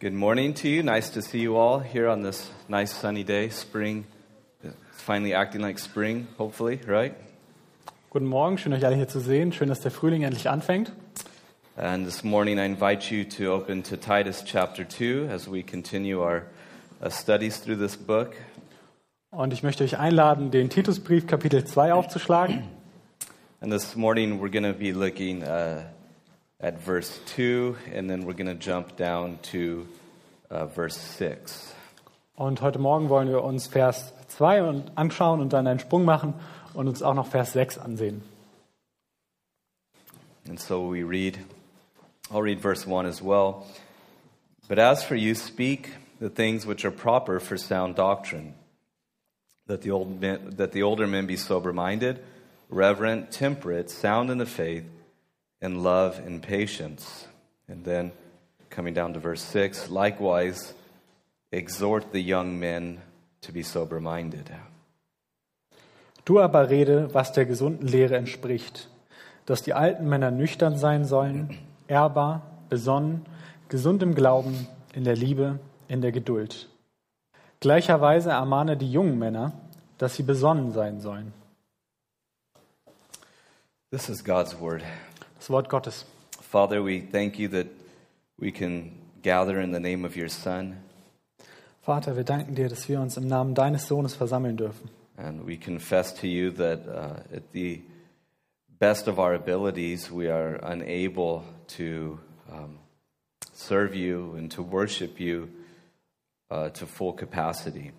Good morning to you. Nice to see you all here on this nice sunny day. Spring is finally acting like spring, hopefully, right? Guten Morgen, schön euch alle hier zu sehen. Schön, dass der Frühling endlich anfängt. And this morning I invite you to open to Titus chapter 2 as we continue our uh, studies through this book. Und ich möchte euch einladen, den Titusbrief Kapitel 2 aufzuschlagen. And this morning we're going to be looking uh, at verse 2 and then we're going to jump down to uh, verse 6. Und heute Morgen wollen wir uns Vers 2 und- anschauen und dann einen Sprung machen und uns auch noch Vers 6 ansehen. And so we read, I'll read verse 1 as well. But as for you, speak the things which are proper for sound doctrine, that the, old men, that the older men be sober minded, reverent, temperate, sound in the faith, in love and patience. And then coming down to verse 6, likewise, exhort the young men to be sober minded. Du aber rede, was der gesunden Lehre entspricht, dass die alten Männer nüchtern sein sollen, ehrbar, besonnen, gesund im Glauben, in der Liebe, in der Geduld. Gleicherweise ermahne die jungen Männer, dass sie besonnen sein sollen. This is God's word. Das Wort Gottes. Father, we thank you that we can gather in the name of your Son, Vater, wir danken dir, dass wir uns im Namen deines Sohnes versammeln dürfen. and we confess to you that uh, at the best of our abilities, we are unable to um, serve you and to worship you uh, to full capacity.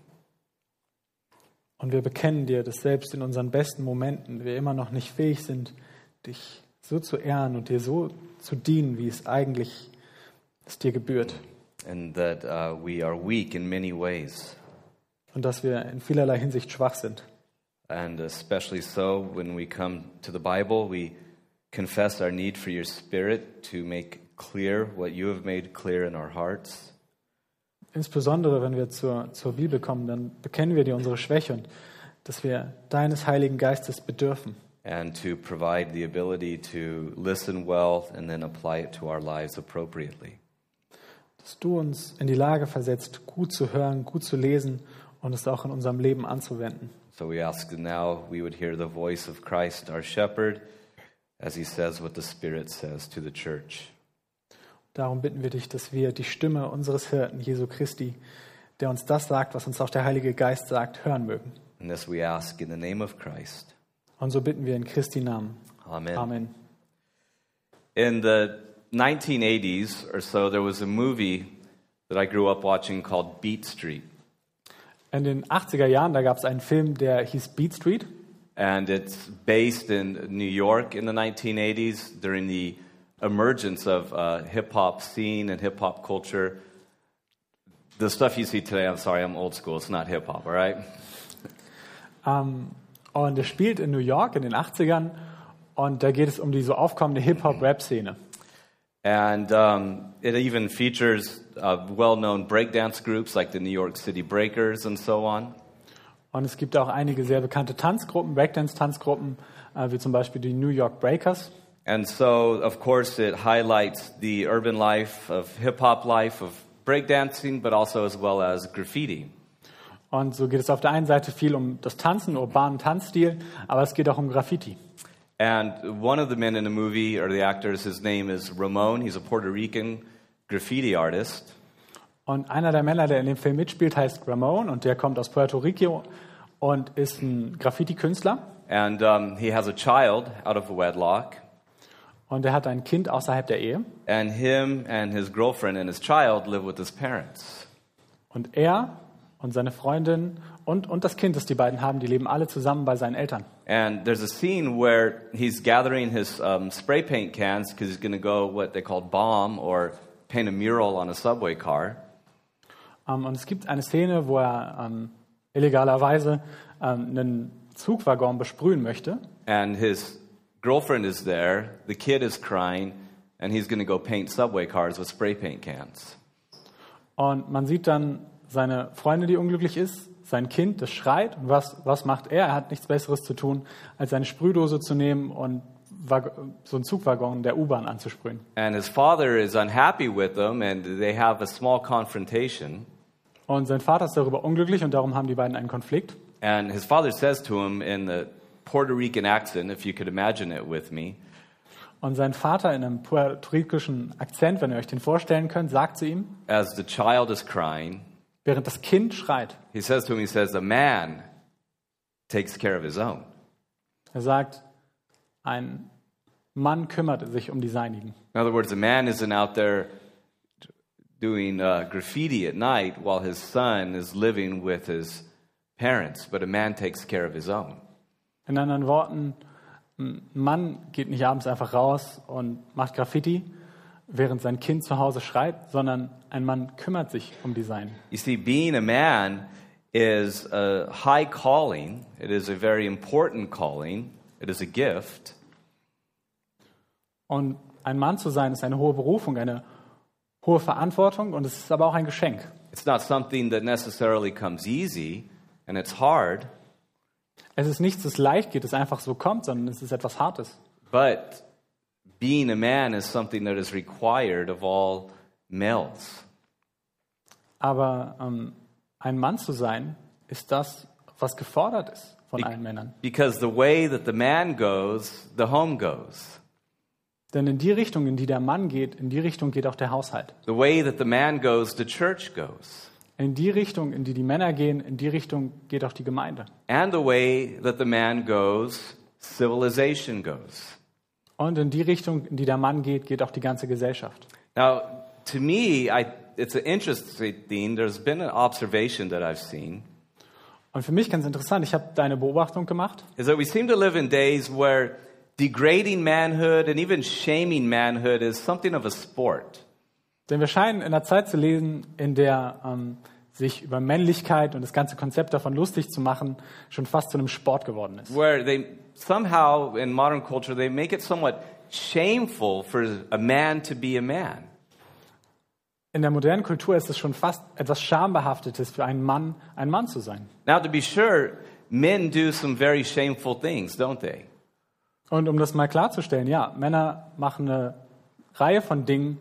Und wir bekennen dir, dass selbst in unseren besten Momenten wir immer noch nicht fähig sind, dich so zu ehren und dir so zu dienen, wie es eigentlich es dir gebührt. And that uh, we are weak in many ways, Und dass wir in vielerlei Hinsicht schwach sind. and especially so when we come to the Bible, we confess our need for your Spirit to make clear what you have made clear in our hearts. Insbesondere wenn wir zur, zur Bibel kommen, dann bekennen wir dir unsere Schwäche und dass wir deines Heiligen Geistes bedürfen. And to provide the ability to listen well and then apply it to our lives appropriately. Dass du uns in die Lage versetzt, gut zu hören, gut zu lesen und es auch in unserem Leben anzuwenden. So we ask that now we would hear the voice of Christ, our shepherd, as he says what the Spirit says to the church. Darum bitten wir dich, dass wir die Stimme unseres Hirten, Jesu Christi, der uns das sagt, was uns auch der Heilige Geist sagt, hören mögen. And this we ask in the name of Christ. Und so bitten wir in Christi Namen. Amen. Amen. In the 1980s or so, there was a movie that I grew up watching called Beat Street. In den 80er Jahren, da gab es einen Film, der hieß Beat Street. And it's based in New York in the 1980s during the emergence of uh, hip hop scene and hip hop culture. The stuff you see today, I'm sorry, I'm old school. It's not hip hop, all right? Ähm, und er spielt in New York in den 80ern. Und da geht es um die so aufkommende Hip-Hop-Rap-Szene. And um, it even features uh, well known breakdance groups like the New York City Breakers and so on. Und es gibt auch einige sehr bekannte Tanzgruppen, Breakdance-Tanzgruppen, äh, wie zum Beispiel die New York Breakers. And so, of course, it highlights the urban life of hip hop life, of breakdancing, but also as well as graffiti. Und so geht es auf der einen Seite viel um das Tanzen, urbanen Tanzstil, aber es geht auch um Graffiti. And one of the men in the movie, or the actors, his name is Ramon. He's a Puerto Rican graffiti artist. Und einer der Männer, der in dem Film mitspielt, heißt Ramon und der kommt aus Puerto Rico und ist ein Graffiti-Künstler. And um, he has a child out of wedlock. Und er hat ein Kind außerhalb der Ehe. And him and his girlfriend and his child live with his parents. Und er und seine Freundin und, und das Kind, das die beiden haben, die leben alle zusammen bei seinen Eltern. And there's a scene where he's gathering his um, spray paint cans because he's going to go what they call bomb or paint a mural on a subway car. Ähm, und es gibt eine Szene, wo er ähm, illegalerweise einen Zugwaggon besprühen möchte. And his girlfriend is there, the kid is crying, and he's going to go paint subway cars with spray paint cans. Und man sieht dann seine Freundin, die unglücklich ist, sein Kind, das schreit. Und was, was macht er? Er hat nichts Besseres zu tun, als seine Sprühdose zu nehmen und so einen Zugwaggon der U-Bahn anzusprühen. And his father is unhappy with him, and they have a small confrontation. Und sein Vater ist darüber unglücklich und darum haben die beiden einen Konflikt. And his father says to him in the Puerto Rican accent, if you could imagine it with me, Und sein Vater in einem puerto-ricischen Akzent, wenn ihr euch den vorstellen könnt, sagt zu ihm, as the child is crying, während das Kind schreit, he says to him, he says, A man takes care of his own. er sagt, ein Mann kümmert sich um die Seinigen. In other words, a man isn't out there doing uh, graffiti at night while his son is living with his parents, but a man takes care of his own. In anderen Worten, ein Mann geht nicht abends einfach raus und macht Graffiti, während sein Kind zu Hause schreit, sondern ein Mann kümmert sich um die Seinen. You see, being a man is a high calling, it is a very important calling, it is a gift. Und ein Mann zu sein ist eine hohe Berufung, eine hohe Verantwortung und es ist aber auch ein Geschenk. It's not something that necessarily comes easy, and it's hard, Es ist nichts, das leicht geht, das einfach so kommt, sondern es ist etwas Hartes. but being a man is something that is required of all males. Aber ähm, ein Mann zu sein, ist das, was gefordert ist von allen Männern. Because the way that the man goes, the home goes. Denn in die Richtung, in die der Mann geht, in die Richtung geht auch der Haushalt. The way that the man goes, the church goes. In die Richtung, in die die Männer gehen, in die Richtung geht auch die Gemeinde. And the way that the man goes, civilization goes. Und in die Richtung, in die der Mann geht, geht auch die ganze Gesellschaft. Now, to me, I, it's an interesting thing. There's been an observation that I've seen Und für mich ganz interessant, ich habe da eine Beobachtung gemacht, is that we seem to live in days where degrading manhood and even shaming manhood is something of a sport. denn wir scheinen in einer Zeit zu lesen, in der ähm, sich über Männlichkeit und das ganze Konzept davon lustig zu machen schon fast zu einem Sport geworden ist. Where they somehow, in modern culture, they make it somewhat shameful for a man to be a man. In der modernen Kultur ist es schon fast etwas Schambehaftetes für einen Mann, ein Mann zu sein. Now, to be sure, men do some very shameful things, don't they? Und um das mal klarzustellen, ja, Männer machen eine Reihe von Dingen,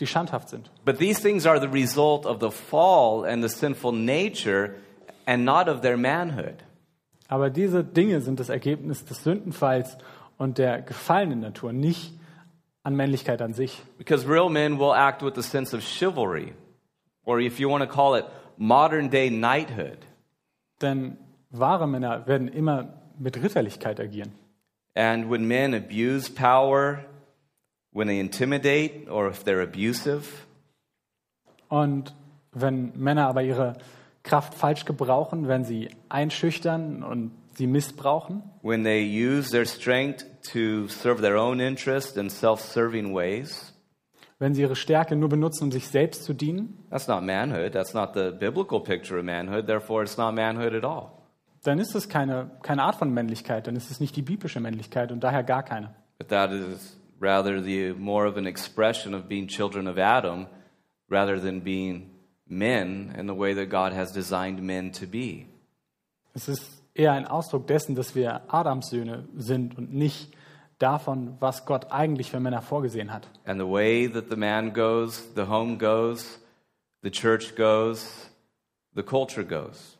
die schandhaft sind. But these things are the result of the fall and the sinful nature and not of their manhood. Aber diese Dinge sind das Ergebnis des Sündenfalls und der gefallenen Natur, nicht an Männlichkeit an sich. Because real men will act with a sense of chivalry, or if you want to call it modern day knighthood. Denn wahre Männer werden immer mit Ritterlichkeit agieren. And when men abuse power, when they intimidate, or if they're abusive, Und wenn Männer aber ihre Kraft falsch gebrauchen, wenn sie einschüchtern und sie missbrauchen, when they use their strength to serve their own interest in self serving ways, wenn sie ihre Stärke nur benutzen, um sich selbst zu dienen, that's not manhood. That's not the biblical picture of manhood. Therefore, it's not manhood at all. dann ist es keine, keine Art von Männlichkeit, dann ist es nicht die biblische Männlichkeit und daher gar keine. But that is rather the more of an expression of being children of Adam rather than being men in the way that God has designed men to be. Es ist eher ein Ausdruck dessen, dass wir Adams Söhne sind und nicht davon, was Gott eigentlich für Männer vorgesehen hat. And the way that the man goes, the home goes, the church goes, the culture goes.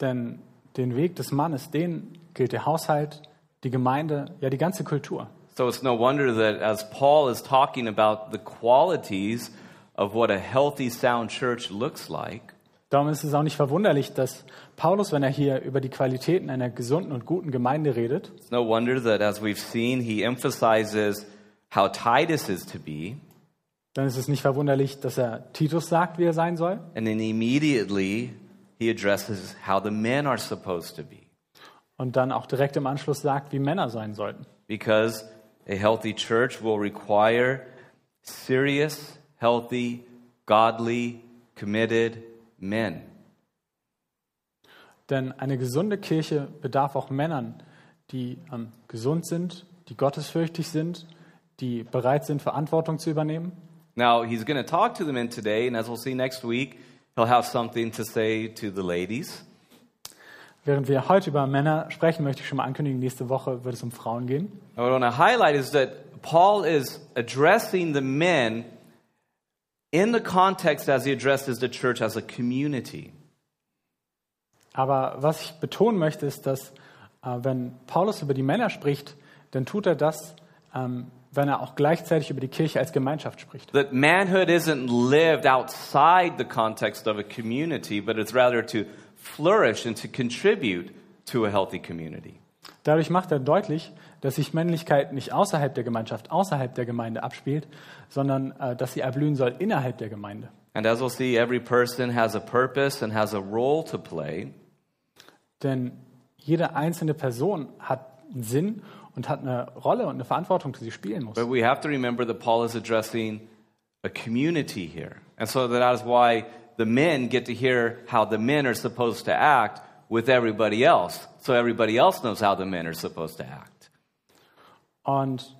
Denn den Weg des Mannes, den gilt der Haushalt, die Gemeinde, ja die ganze Kultur. So it's no wonder that as Paul is talking about the qualities of what a healthy, sound church looks like, Darum ist es auch nicht verwunderlich, dass Paulus, wenn er hier über die Qualitäten einer gesunden und guten Gemeinde redet, it's no wonder that as we've seen, he emphasizes how Titus is to be. dann ist es nicht verwunderlich, dass er Titus sagt, wie er sein soll. And then immediately he addresses how the men are supposed to be. Und dann auch direkt im Anschluss sagt, wie Männer sein sollten. Because a healthy church will require serious, healthy, godly, committed men. Denn eine gesunde Kirche bedarf auch Männern, die ähm, gesund sind, die gottesfürchtig sind, die bereit sind, Verantwortung zu übernehmen. Now, he's going to talk to the men today, and as we'll see next week, he'll have something to say to the ladies. Während wir heute über Männer sprechen, möchte ich schon mal ankündigen, nächste Woche wird es um Frauen gehen. What I want to highlight is that Paul is addressing the men in the context as he addresses the church as a community. Aber was ich betonen möchte, ist, dass äh, wenn Paulus über die Männer spricht, dann tut er das, ähm, wenn er auch gleichzeitig über die Kirche als Gemeinschaft spricht. That manhood isn't lived outside the context of a community, but it's rather to flourish and to contribute to a healthy community. Dadurch macht er deutlich, dass sich Männlichkeit nicht außerhalb der Gemeinschaft, außerhalb der Gemeinde abspielt, sondern äh, dass sie erblühen soll innerhalb der Gemeinde. And as we'll see, every person has a purpose and has a role to play. Denn jede einzelne Person hat einen Sinn und hat eine Rolle und eine Verantwortung, die sie spielen muss. But we have to remember that Paul is addressing a community here. And so that is why the men get to hear how the men are supposed to act with everybody else. So everybody else knows how the men are supposed to act. Und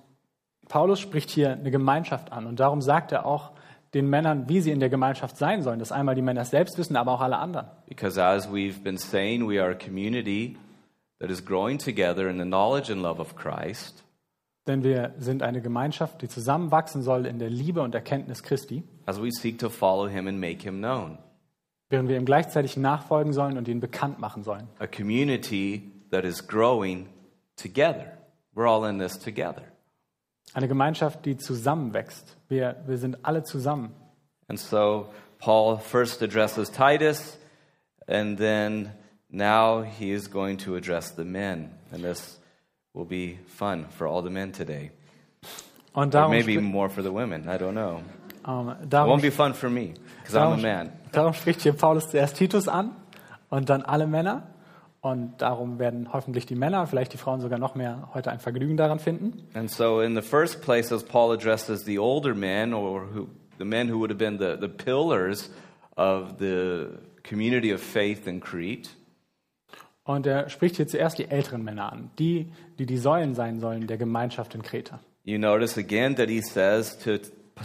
Paulus spricht hier eine Gemeinschaft an und darum sagt er auch den Männern, wie sie in der Gemeinschaft sein sollen. Das einmal die Männer selbst wissen, aber auch alle anderen. Because as we've been saying, we are a community that is growing together in the knowledge and love of Christ. Denn wir sind eine Gemeinschaft, die zusammenwachsen soll in der Liebe und Erkenntnis Christi, as we seek to follow him and make him known. während wir ihm gleichzeitig nachfolgen sollen und ihn bekannt machen sollen. A community that is growing together. We're all in this together. Eine Gemeinschaft, die zusammenwächst. Wir, wir sind alle zusammen. And so Paul first addresses Titus, and then now he is going to address the men. And this will be fun for all the men today. Und Or darum, maybe more for the women. I don't know. It darum, won't be fun for me because I'm a man. darum spricht hier Paulus zuerst Titus an und dann alle Männer. Und darum werden hoffentlich die Männer, vielleicht die Frauen sogar noch mehr, heute ein Vergnügen daran finden. And so, in the first place, as Paul addresses the older men, or who, the men who would have been the, the pillars of the community of faith in Crete, Und er spricht hier zuerst die älteren Männer an, die, die die Säulen sein sollen der Gemeinschaft in Kreta. you notice again that he says to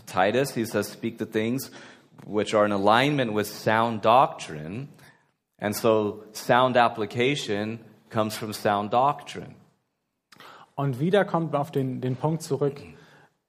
Titus, he says, Speak the things which are in alignment with sound doctrine. And so, sound application comes from sound doctrine. Und wieder kommt man auf den, den Punkt zurück,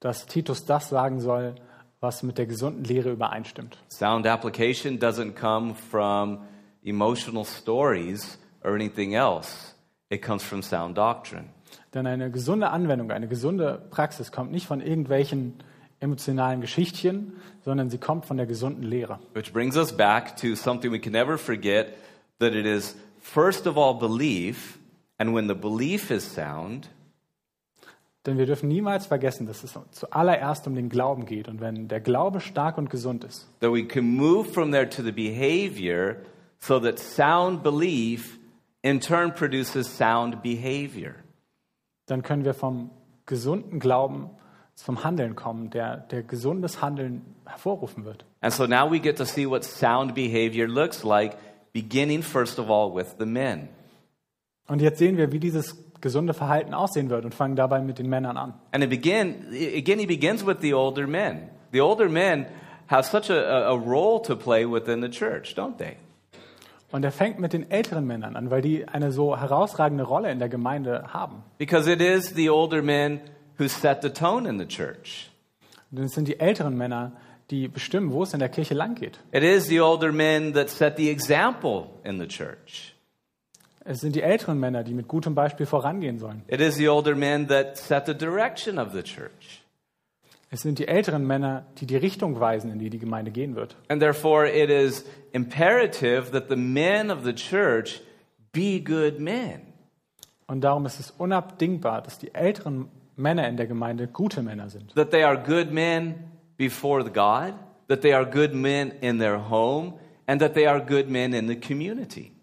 dass Titus das sagen soll, was mit der gesunden Lehre übereinstimmt. Sound application doesn't come from emotional stories or anything else, it comes from sound doctrine. Denn eine gesunde Anwendung, eine gesunde Praxis kommt nicht von irgendwelchen emotionalen Geschichtchen, sondern sie kommt von der gesunden Lehre. Which brings us back to something we can never forget that it is, first of all, belief, and when the belief is sound, Denn wir dürfen niemals vergessen, dass es zuallererst um den Glauben geht. Und wenn der Glaube stark und gesund ist, that we can move from there to the behavior so that sound belief in turn produces sound behavior. dann können wir vom gesunden Glauben zum Handeln kommen, der, der gesundes Handeln hervorrufen wird. And so now we get to see what sound behavior looks like, beginning first of all with the men. Und jetzt sehen wir, wie dieses gesunde Verhalten aussehen wird und fangen dabei mit den Männern an. And it begin, again, he begins with the older men. The older men have such a, a role to play within the church, don't they? Und er fängt mit den älteren Männern an, weil die eine so herausragende Rolle in der Gemeinde haben. Because it is the older men who set the tone in the church. Denn es sind die älteren Männer, die bestimmen, wo es in der Kirche lang geht. It is the older men that set the example in the church. Es sind die älteren Männer, die mit gutem Beispiel vorangehen sollen. It is the older men that set the direction of the church. Es sind die älteren Männer, die die Richtung weisen, in die die Gemeinde gehen wird. And therefore, it is imperative that the men of the church be good men. Und darum ist es unabdingbar, dass die älteren Männer in der Gemeinde gute Männer sind. That they are good men before the God, that they are good men in their home, and that they are good men in the community.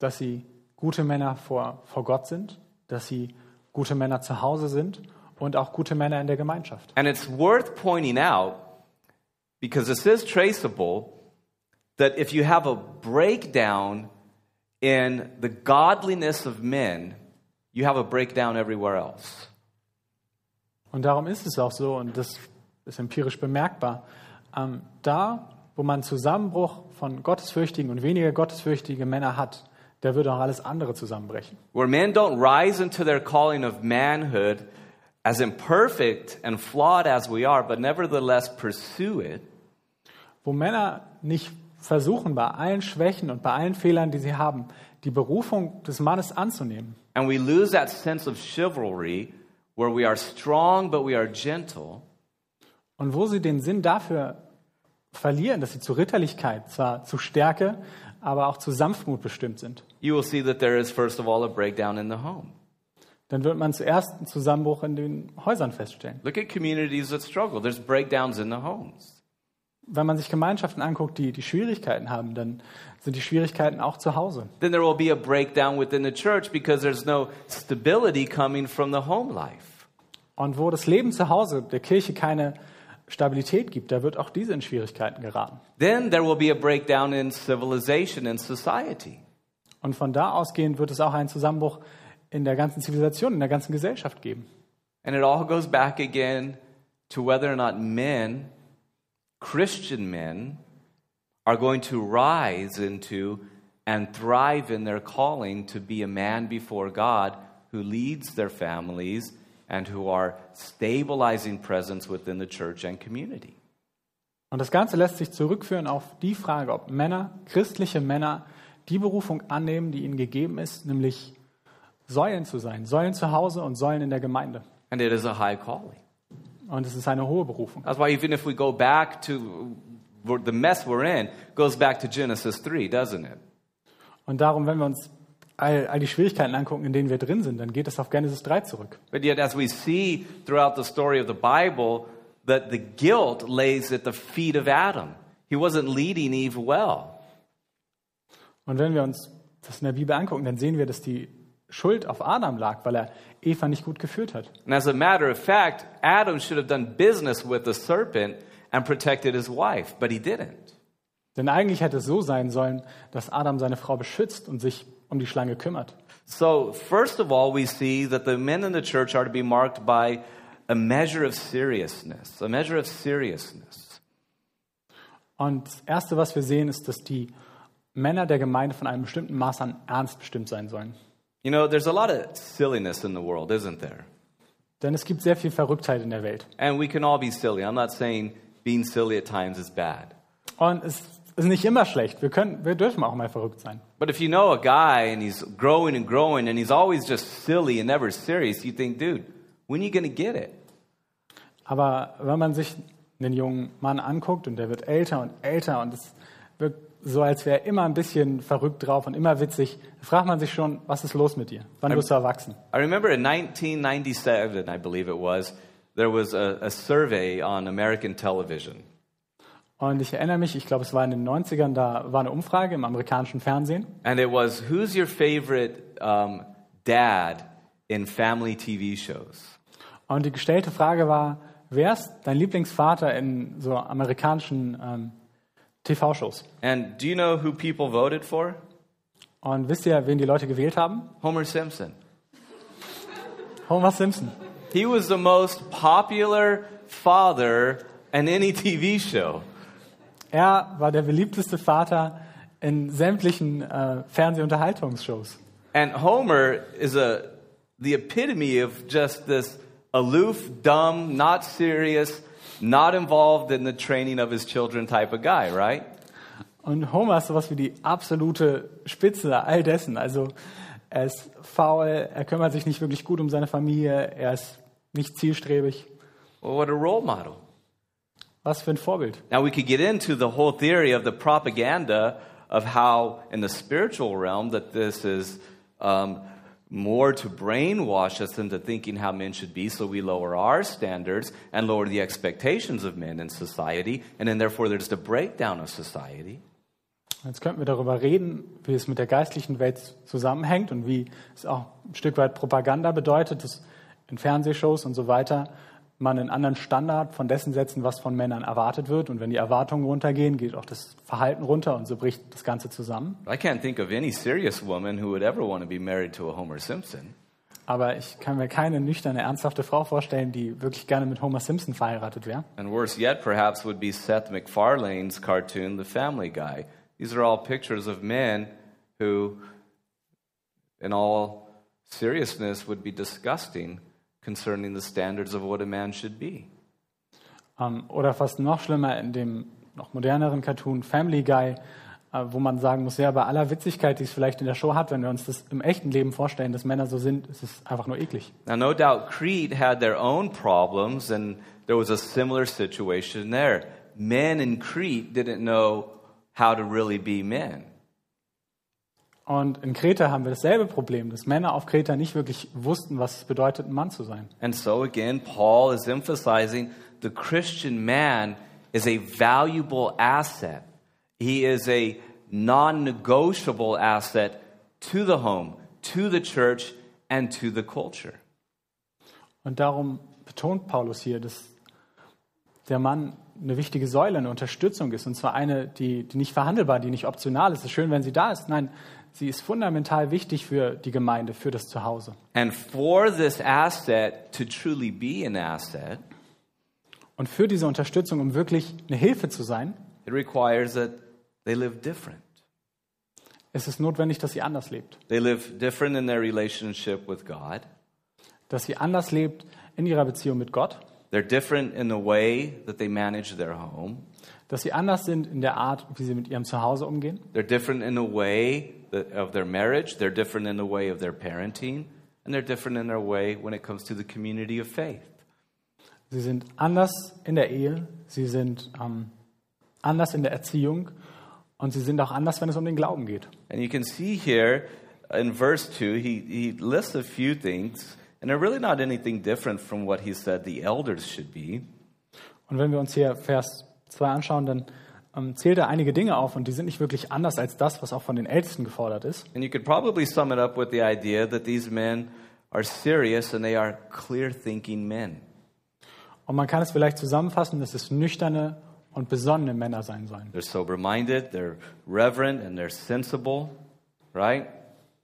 Dass sie gute Männer vor, vor Gott sind, dass sie gute Männer zu Hause sind und auch gute Männer in der Gemeinschaft. And it's worth pointing out, because this is traceable, that if you have a breakdown in the godliness of men, you have a breakdown everywhere else. Und darum ist es auch so, und das ist empirisch bemerkbar, ähm, da, wo man Zusammenbruch von gottesfürchtigen und weniger gottesfürchtige Männer hat, der würde auch alles andere zusammenbrechen. Where men don't rise into their calling of manhood as imperfect and flawed as we are, but nevertheless pursue it. Wo Männer nicht versuchen, bei allen Schwächen und bei allen Fehlern, die sie haben, die Berufung des Mannes anzunehmen. And we lose that sense of chivalry where we are strong but we are gentle. Und wo sie den Sinn dafür verlieren, dass sie zu Ritterlichkeit, zwar zu Stärke, aber auch zu Sanftmut bestimmt sind. You will see that there is, first of all, a breakdown in the home. Dann wird man zuerst einen Zusammenbruch in den Häusern feststellen. Look at communities that struggle. There's breakdowns in the homes. Wenn man sich Gemeinschaften anguckt, die die Schwierigkeiten haben, dann sind die Schwierigkeiten auch zu Hause. Then there will be a breakdown within the church because there's no stability coming from the home life. Und wo das Leben zu Hause der Kirche keine Stabilität gibt, da wird auch diese in Schwierigkeiten geraten. Then there will be a breakdown in civilization and society. Und von da ausgehend wird es auch einen Zusammenbruch in der ganzen Zivilisation, in der ganzen Gesellschaft geben. And it all goes back again to whether or not men, Christian men, are going to rise into and thrive in their calling to be a man before God who leads their families and who are stabilizing presence within the church and community. Und das Ganze lässt sich zurückführen auf die Frage, ob Männer, christliche Männer, die Berufung annehmen, die ihnen gegeben ist, nämlich Säulen zu sein, Säulen zu Hause und Säulen in der Gemeinde. And it is a high calling. Und es ist eine hohe Berufung. That's why even if we go back to the mess we're in, goes back to Genesis 3, doesn't it? Und darum, wenn wir uns all, all die Schwierigkeiten angucken, in denen wir drin sind, dann geht es auf Genesis 3 zurück. But yet, as we see throughout the story of the Bible, that the guilt lays at the feet of Adam. He wasn't leading Eve well. Und wenn wir uns das in der Bibel angucken, dann sehen wir, dass die Schuld auf Adam lag, weil er Eva nicht gut geführt hat. And as a matter of fact, Adam should have done business with the serpent and protected his wife, but he didn't. Denn eigentlich hätte es so sein sollen, dass Adam seine Frau beschützt und sich um die Schlange kümmert. So, first of all, we see that the men in the church are to be marked by a measure of seriousness, a measure of seriousness. Und das Erste, was wir sehen, ist, dass die Männer der Gemeinde von einem bestimmten Maß an Ernst bestimmt sein sollen. You know, there's a lot of silliness in the world, isn't there? Denn es gibt sehr viel Verrücktheit in der Welt. And we can all be silly. I'm not saying being silly at times is bad. Und es ist nicht immer schlecht. Wir, können, wir dürfen auch mal verrückt sein. But if you know a guy and he's growing and growing and he's always just silly and never serious, you think, dude, when are you to get it? Aber wenn man sich einen jungen Mann anguckt und der wird älter und älter und es wirkt so, als wäre er immer ein bisschen verrückt drauf und immer witzig, fragt man sich schon, was ist los mit dir? Wann wirst du erwachsen? I remember in 1997, I believe it was, there was a, a survey on American television. Und ich erinnere mich, ich glaube, es war in den 90ern, da war eine Umfrage im amerikanischen Fernsehen. And it was, who's your favorite um, dad in family TV shows? Und die gestellte Frage war, wer ist dein Lieblingsvater in so amerikanischen ähm, TV-Shows? And do you know who people voted for? Und wisst ihr, wen die Leute gewählt haben? Homer Simpson. Homer Simpson. He was the most popular father in any TV show. Er war der beliebteste Vater in sämtlichen äh, Fernsehunterhaltungsshows. And Homer is a the epitome of just this aloof, dumb, not serious, not involved in the training of his children type of guy, right? Und Homer ist sowas wie die absolute Spitze all dessen. Also er ist faul, er kümmert sich nicht wirklich gut um seine Familie, er ist nicht zielstrebig. Well, what a role model. Was für ein Vorbild. Now we could get into the whole theory of the propaganda of how, in the spiritual realm, that this is um, more to brainwash us into thinking how men should be, so we lower our standards and lower the expectations of men in society, and then therefore there's the breakdown of society. Jetzt könnten wir darüber reden, wie es mit der geistlichen Welt zusammenhängt und wie es auch ein Stück weit Propaganda bedeutet, dass in Fernsehshows und so weiter man einen anderen Standard von dessen setzen, was von Männern erwartet wird. Und wenn die Erwartungen runtergehen, geht auch das Verhalten runter und so bricht das Ganze zusammen. I can't think of any serious woman who would ever want to be married to a Homer Simpson. Aber ich kann mir keine nüchterne, ernsthafte Frau vorstellen, die wirklich gerne mit Homer Simpson verheiratet wäre. And worse yet, perhaps, would be Seth MacFarlane's cartoon, The Family Guy. These are all pictures of men who in all seriousness, would be disgusting concerning the standards of what a man should be. Ähm, oder fast noch schlimmer in dem noch moderneren Cartoon Family Guy, äh, wo man sagen muss, ja, bei aller Witzigkeit, die es vielleicht in der Show hat, wenn wir uns das im echten Leben vorstellen, dass Männer so sind, ist es einfach nur eklig. Now, no doubt Crete had their own problems, and there was a similar situation there. Men in Crete didn't know how to really be men. Und in Kreta haben wir dasselbe Problem, dass Männer auf Kreta nicht wirklich wussten, was es bedeutet, ein Mann zu sein. And so again, Paul is emphasizing the Christian man is a valuable asset. He is a non negotiable asset to the home, to the church, and to the culture. Und darum betont Paulus hier, dass der Mann eine wichtige Säule, eine Unterstützung ist. Und zwar eine, die, die nicht verhandelbar, die nicht optional ist. Es ist schön, wenn sie da ist. Nein, sie ist fundamental wichtig für die Gemeinde, für das Zuhause. And for this asset to truly be an asset, Und für diese Unterstützung, um wirklich eine Hilfe zu sein, it requires that they live different. ist es notwendig, dass sie anders lebt. They live different in their relationship with God. Dass sie anders lebt in ihrer Beziehung mit Gott. They're different in the way that they manage their home. Dass sie anders sind in der Art, wie sie mit ihrem Zuhause umgehen. They're different in the way of their marriage. They're different in the way of their parenting. And they're different in their way when it comes to the community of faith. Sie sind anders in der Ehe. Sie sind ähm, anders in der Erziehung. Und sie sind auch anders, wenn es um den Glauben geht. And you can see here in verse 2, he, he lists a few things, and they're really not anything different from what he said the elders should be. Und wenn wir uns hier Vers 2 anschauen, dann ähm, zählt er einige Dinge auf und die sind nicht wirklich anders als das, was auch von den Ältesten gefordert ist. And you could probably sum it up with the idea that these men are serious and they are clear thinking men. Und man kann es vielleicht zusammenfassen, dass es nüchterne und besonnene Männer sein sollen. They're sober minded, they're reverent, and they're sensible, right?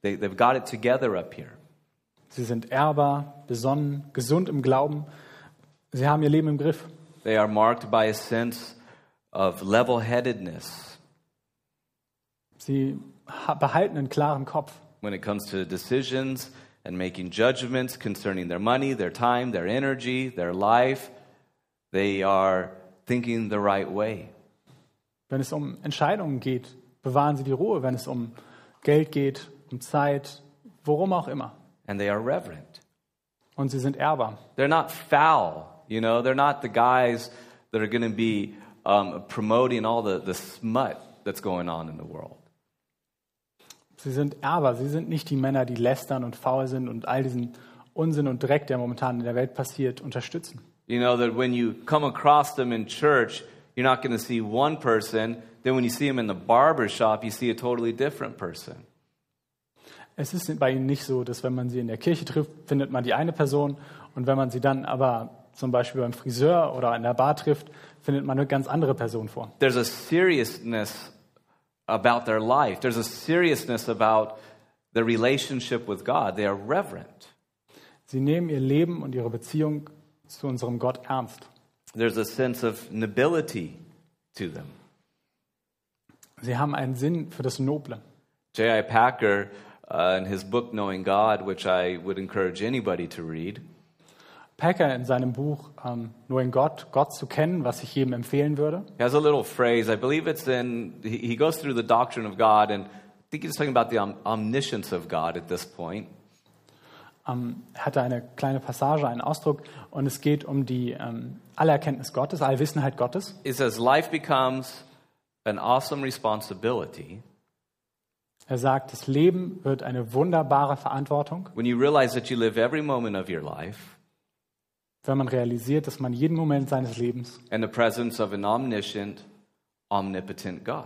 They, they've got it together up here. Sie sind ehrbar, besonnen, gesund im Glauben. Sie haben ihr Leben im Griff. They are marked by a sense of level headedness Sie ha- behalten einen klaren Kopf. when it comes to decisions and making judgments concerning their money, their time, their energy, their life. They are thinking the right way. Wenn es um Entscheidungen geht, bewahren sie die Ruhe. Wenn es um Geld geht, um Zeit, worum auch immer. And they are reverent. Und sie sind ehrbar. They're not foul, you know, they're not the guys that are going to be um, promoting all the, the smut that's going on in the world. Sie sind ehrbar. Sie sind nicht die Männer, die lästern und faul sind und all diesen Unsinn und Dreck, der momentan in der Welt passiert, unterstützen. You know, that when you come across them in church, you're not going to see one person. Then when you see them in the barber shop, you see a totally different person. Es ist bei ihnen nicht so, dass wenn man sie in der Kirche trifft, findet man die eine Person und wenn man sie dann aber zum Beispiel beim Friseur oder in der Bar trifft, findet man eine ganz andere Person vor. There's a seriousness about their life, there's a seriousness about their relationship with God. They are reverent. Sie nehmen ihr Leben und ihre Beziehung zu unserem Gott ernst. There's a sense of nobility to them. Sie haben einen Sinn für das Noble. J.I. Packer, uh, in his book Knowing God, which I would encourage anybody to read, Packer in seinem Buch ähm, Nur in Gott, Gott zu kennen, was ich jedem empfehlen würde, he has a little phrase. I believe it's in, he he goes through the doctrine of God, and I think he's talking about the om- omniscience of God at this point. ähm, hat er eine kleine Passage, einen Ausdruck und es geht um die ähm, Allerkenntnis Gottes, Allwissenheit Gottes. He says, Life becomes an awesome responsibility Er sagt, das Leben wird eine wunderbare Verantwortung, when you realize that you live every moment of your life wenn man realisiert, dass man jeden Moment seines Lebens in the presence of an omniscient, omnipotent God.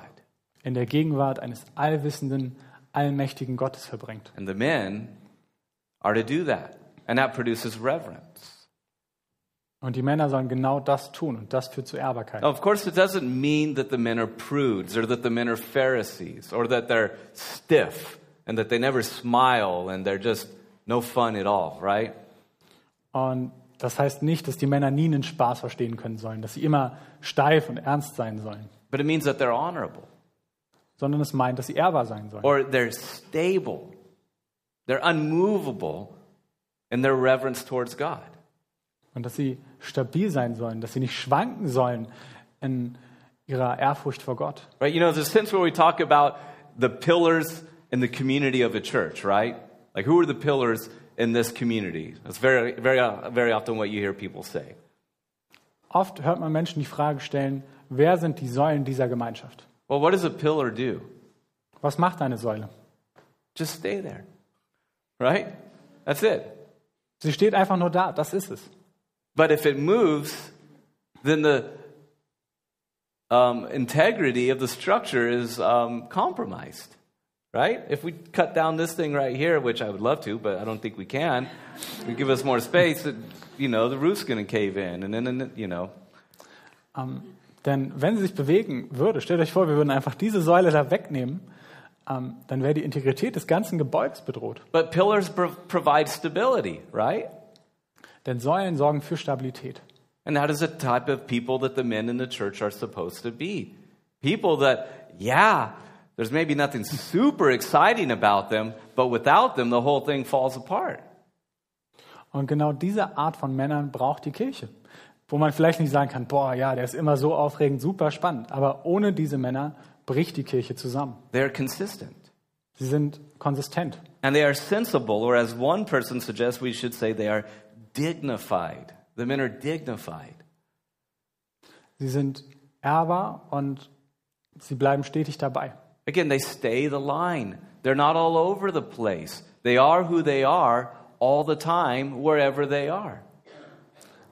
in der Gegenwart eines allwissenden, allmächtigen Gottes verbringt. And the men are to do that, and that produces reverence. Und die Männer sollen genau das tun und das führt zu Ehrbarkeit. Now, of course, it doesn't mean that the men are prudes or that the men are Pharisees or that they're stiff and that they never smile and they're just no fun at all, right? Und das heißt nicht, dass die Männer nie einen Spaß verstehen können sollen, dass sie immer steif und ernst sein sollen, But it means that they're honorable sondern es meint, dass sie ehrbar sein sollen. or they're stable. They're unmovable in their reverence towards God. Und dass sie stabil sein sollen, dass sie nicht schwanken sollen in ihrer Ehrfurcht vor Gott. Right? You know, there's a sense where we talk about the pillars in the community of a church, right? Like, who are the pillars in this community? That's very, very, very often what you hear people say. Oft hört man Menschen die Frage stellen, wer sind die Säulen dieser Gemeinschaft? Well, what does a pillar do? Was macht eine Säule? Just stay there, right? That's it. Sie steht einfach nur da, das ist es. But if it moves, then the um, integrity of the structure is um, compromised, right? If we cut down this thing right here, which I would love to, but I don't think we can, we give us more space, it, you know, the roof's going to cave in, and then, you know. Ähm, denn wenn sie sich bewegen würde, stellt euch vor, wir würden einfach diese Säule da wegnehmen, ähm, dann wäre die Integrität des ganzen Gebäudes bedroht. But pillars pro- provide stability, right? Denn Säulen sorgen für Stabilität. And that is the type of people that the men in the church are supposed to be. People that, yeah, there's maybe nothing super exciting about them, but without them, the whole thing falls apart. Und genau diese Art von Männern braucht die Kirche. Wo man vielleicht nicht sagen kann, boah, ja, der ist immer so aufregend, super spannend. Aber ohne diese Männer bricht die Kirche zusammen. They're consistent. Sie sind konsistent. And they are sensible, or as one person suggests, we should say they are dignified. The men are dignified. Sie sind ehrbar und sie bleiben stetig dabei. Again, they stay the line. They're not all over the place. They are who they are all the time, wherever they are.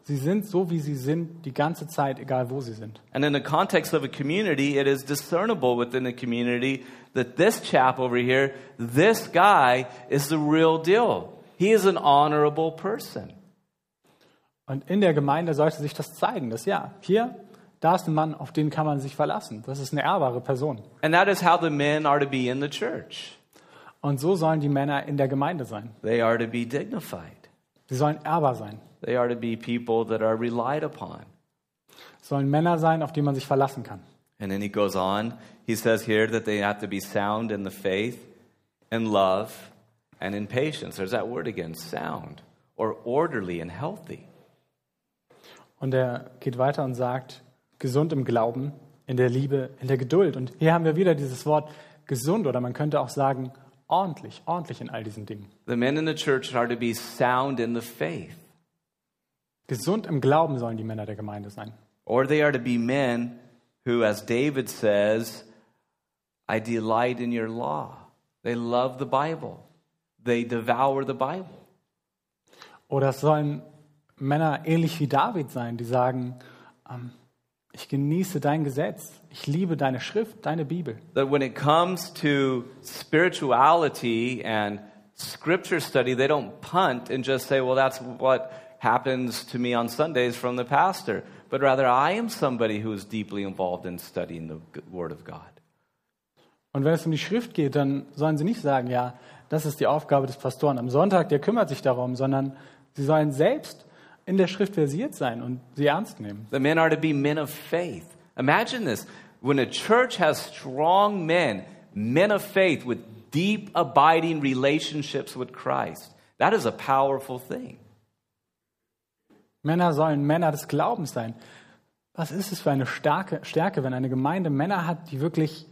Sie sind so, wie sie sind, die ganze Zeit, egal wo sie sind. And in the context of a community, it is discernible within the community that this chap over here, this guy, is the real deal. He is an honorable person. Und in der Gemeinde sollte sich das zeigen, dass ja, hier, da ist ein Mann, auf den kann man sich verlassen. Das ist eine ehrbare Person. And that is how the men are to be in the church. Und so sollen die Männer in der Gemeinde sein. They are to be dignified. Sie sollen ehrbar sein. They are to be people that are relied upon. Sollen Männer sein, auf die man sich verlassen kann. And then he goes on. He says here that they have to be sound in the faith, in love, and in patience. There's that word again sound, or orderly and healthy. Und er geht weiter und sagt, gesund im Glauben, in der Liebe, in der Geduld. Und hier haben wir wieder dieses Wort gesund oder man könnte auch sagen ordentlich, ordentlich in all diesen Dingen. The men in the church are to be sound in the faith, Gesund im Glauben sollen die Männer der Gemeinde sein. or they are to be men who, as David says, I delight in your law. They love the Bible, they devour the Bible. Oder es sollen Männer ähnlich wie David sein, die sagen, ähm, ich genieße dein Gesetz, ich liebe deine Schrift, deine Bibel. that when it comes to spirituality and scripture study, they don't punt and just say, well, that's what happens to me on Sundays from the pastor. But rather, I am somebody who is deeply involved in studying the Word of God. Und wenn es um die Schrift geht, dann sollen sie nicht sagen, ja, das ist die Aufgabe des Pastoren am Sonntag, der kümmert sich darum, sondern sie sollen selbst in der Schrift versiert sein und sie ernst nehmen. The men are to be men of faith. Imagine this when a church has strong men, men of faith with deep, abiding relationships with Christ, that is a powerful thing. Männer sollen Männer des Glaubens sein. Was ist es für eine starke Stärke, wenn eine Gemeinde Männer hat, die wirklich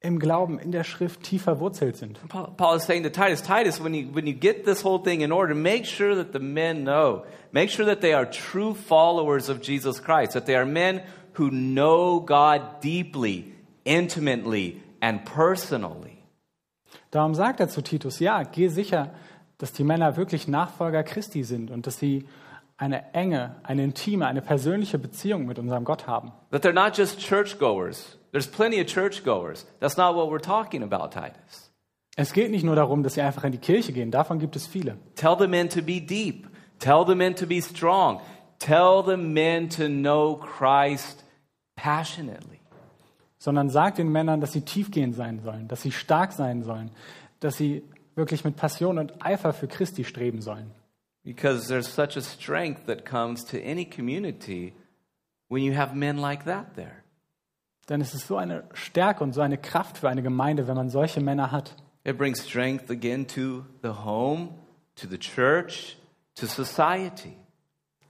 im Glauben, in der Schrift tief verwurzelt sind? Paul, Paul is saying to Titus, Titus, when you, when you get this whole thing in order, make sure that the men know. Make sure that they are true followers of Jesus Christ, that they are men who know God deeply, intimately, and personally. Darum sagt er zu Titus, ja, geh sicher, dass die Männer wirklich Nachfolger Christi sind und dass sie eine enge, eine intime, eine persönliche Beziehung mit unserem Gott haben. That they're not just churchgoers. There's plenty of churchgoers. That's not what we're talking about, Titus. Es geht nicht nur darum, dass sie einfach in die Kirche gehen, davon gibt es viele. Tell the men to be deep. Tell the men to be strong. Tell the men to know Christ passionately. Sondern sagt den Männern, dass sie tiefgehend sein sollen, dass sie stark sein sollen, dass sie wirklich mit Passion und Eifer für Christi streben sollen. Because there's such a strength that comes to any community when you have men like that there. Denn es ist so eine Stärke und so eine Kraft für eine Gemeinde, wenn man solche Männer hat. It brings strength again to the home, to the church, to society.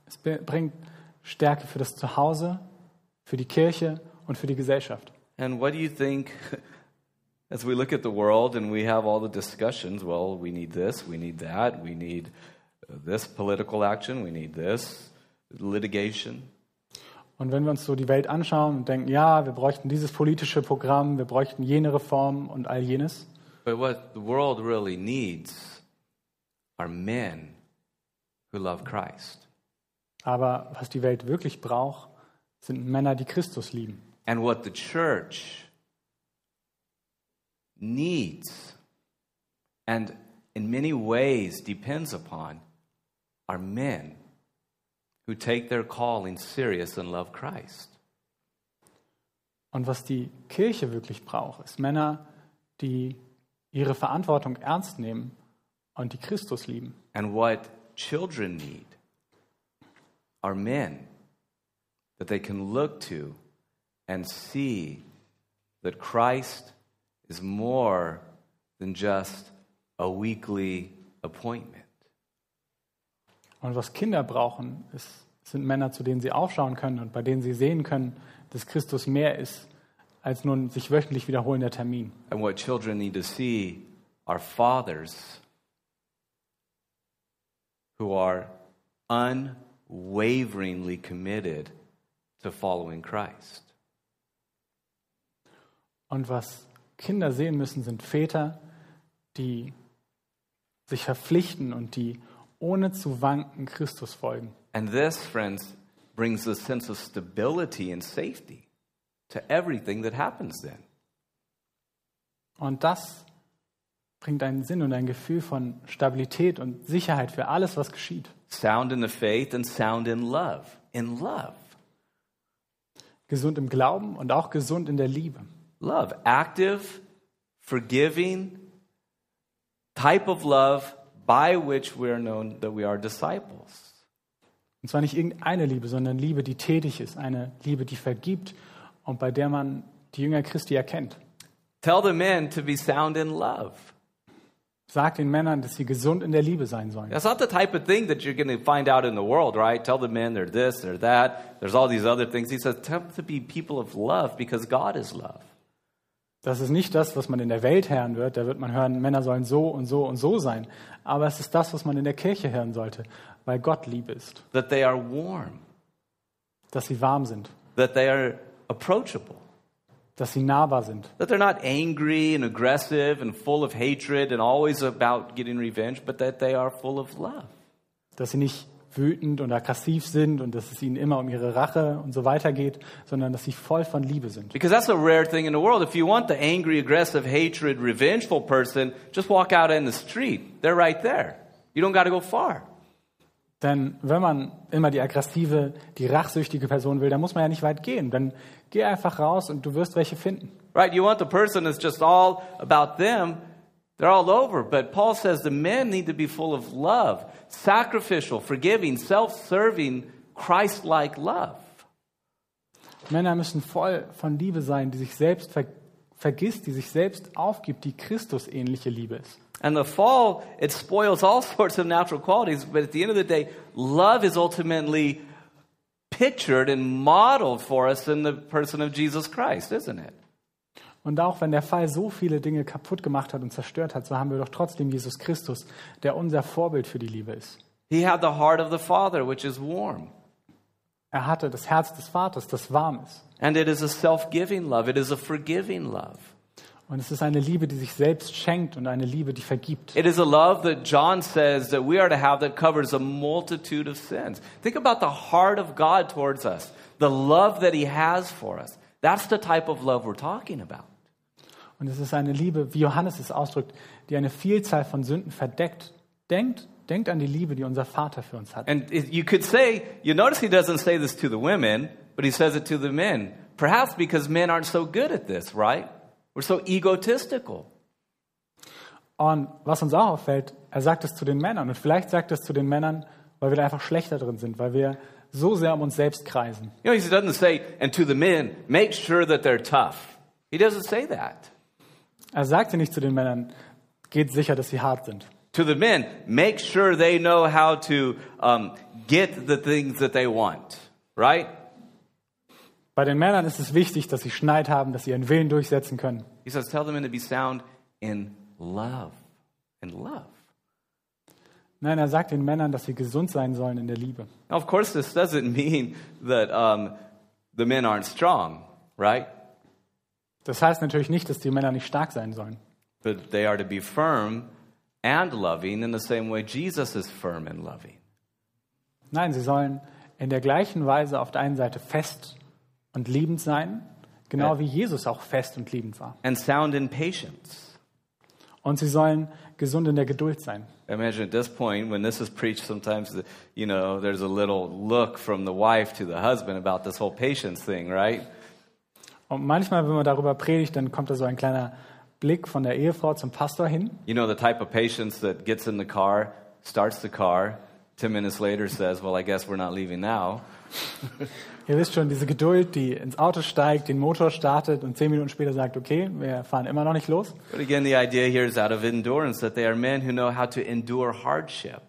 Es bringt Stärke für das Zuhause, für die Kirche und für die Gesellschaft. And what do you think as we look at the world and we have all the discussions? Well, we need this, we need that, we need uh, this political action, we need this litigation. Und wenn wir uns so die Welt anschauen und denken, ja, wir bräuchten dieses politische Programm, wir bräuchten jene Reform und all jenes, But what the world really needs are men who love Christ. aber was die Welt wirklich braucht, sind Männer, die Christus lieben. And what the church needs and in many ways depends upon are men who take their calling serious and love Christ. Und was die Kirche wirklich braucht, ist Männer, die ihre Verantwortung ernst nehmen und die Christus lieben. And what children need are men that they can look to and see that Christ is more than just a weekly appointment. Und was Kinder brauchen, ist, sind Männer, zu denen sie aufschauen können und bei denen sie sehen können, dass Christus mehr ist als nur ein sich wöchentlich wiederholender Termin. And what children need to see are fathers who are unwaveringly committed to following Christ. Und was Kinder sehen müssen, sind Väter, die sich verpflichten und die ohne zu wanken Christus folgen. And this, friends, brings a sense of stability and safety to everything that happens then. Und das bringt einen Sinn und ein Gefühl von Stabilität und Sicherheit für alles, was geschieht. Sound in the faith and sound in love. In love. Gesund im Glauben und auch gesund in der Liebe. Love. Active, forgiving type of love by which we are known that we are disciples. Und zwar nicht irgendeine Liebe, sondern Liebe, die tätig ist, eine Liebe, die vergibt und bei der man die Jünger Christi erkennt. Tell the men to be sound in love. Sagt den Männern, dass sie gesund in der Liebe sein sollen. That's not the type of thing that you're going to find out in the world, right? Tell the men they're this, they're that. There's all these other things. He says, them to be people of love because God is love. Das ist nicht das, was man in der Welt hören wird. Da wird man hören, Männer sollen so und so und so sein. Aber es ist das, was man in der Kirche hören sollte, weil Gott Liebe ist. That they are warm, Dass sie warm sind, that they are approachable, dass sie nahbar sind, that they're not angry and aggressive and full of hatred and always about getting revenge, but that they are full of love. dass sie nicht wütend und aggressiv sind und dass es ihnen immer um ihre Rache und so weiter geht, sondern dass sie voll von Liebe sind. Because that's a rare thing in the world. If you want the angry, aggressive, hatred, revengeful person, just walk out in the street. They're right there. You don't got to go far. Denn wenn man immer die aggressive, die rachsüchtige Person will, dann muss man ja nicht weit gehen. Dann geh einfach raus und du wirst welche finden. Right? You want the person that's just all about them. They're all over. But Paul says the men need to be full of love, sacrificial, forgiving, self serving, Christ like love. Männer müssen voll von Liebe sein, die sich selbst ver vergisst, die sich selbst aufgibt, die Christus ähnliche Liebe ist. And the fall, it spoils all sorts of natural qualities, but at the end of the day, love is ultimately pictured and modeled for us in the person of Jesus Christ, isn't it? Und auch wenn der Fall so viele Dinge kaputt gemacht hat und zerstört hat, so haben wir doch trotzdem Jesus Christus, der unser Vorbild für die Liebe ist. He had the heart of the Father, which is warm. Er hatte das Herz des Vaters, das warm ist. And it is a self giving love, it is a forgiving love. Und es ist eine Liebe, die sich selbst schenkt und eine Liebe, die vergibt. It is a love that John says that we are to have that covers a multitude of sins. Think about the heart of God towards us, the love that He has for us. That's the type of love we're talking about. Und es ist eine Liebe, wie Johannes es ausdrückt, die eine Vielzahl von Sünden verdeckt. Denkt, denkt an die Liebe, die unser Vater für uns hat. And you could say, you notice He doesn't say this to the women, but He says it to the men. Perhaps because men aren't so good at this, right? We're so egotistical. Und was uns auch auffällt, er sagt es zu den Männern. Und vielleicht sagt er es zu den Männern, weil wir da einfach schlechter drin sind, weil wir so sehr um uns selbst kreisen. You know, He doesn't say, and to the men, make sure that they're tough. He doesn't say that. Er sagte nicht zu den Männern, geht sicher, dass sie hart sind. To the men, make sure they know how to um, get the things that they want, right? Bei den Männern ist es wichtig, dass sie Schneid haben, dass sie ihren Willen durchsetzen können. He says, tell the men to be sound in love. In love. Nein, er sagt den Männern, dass sie gesund sein sollen in der Liebe. Now, of course, this doesn't mean that um, the men aren't strong, right? Das heißt natürlich nicht, dass die Männer nicht stark sein sollen. But they are to be firm and loving in the same way Jesus is firm and loving. Nein, sie sollen in der gleichen Weise auf der einen Seite fest und liebend sein, genau wie Jesus auch fest und liebend war. And sound in patience. Und sie sollen gesund in der Geduld sein. Imagine at this point, when this is preached, sometimes, you know, there's a little look from the wife to the husband about this whole patience thing, right? Und manchmal, wenn man darüber predigt, dann kommt da so ein kleiner Blick von der Ehefrau zum Pastor hin. You know, the type of patience that gets in the car, starts the car, 10 minutes later says, Well, I guess we're not leaving now. Ihr wisst schon, diese Geduld, die ins Auto steigt, den Motor startet und zehn Minuten später sagt, okay, wir fahren immer noch nicht los. But again, the idea here is out of endurance, that they are men who know how to endure hardship.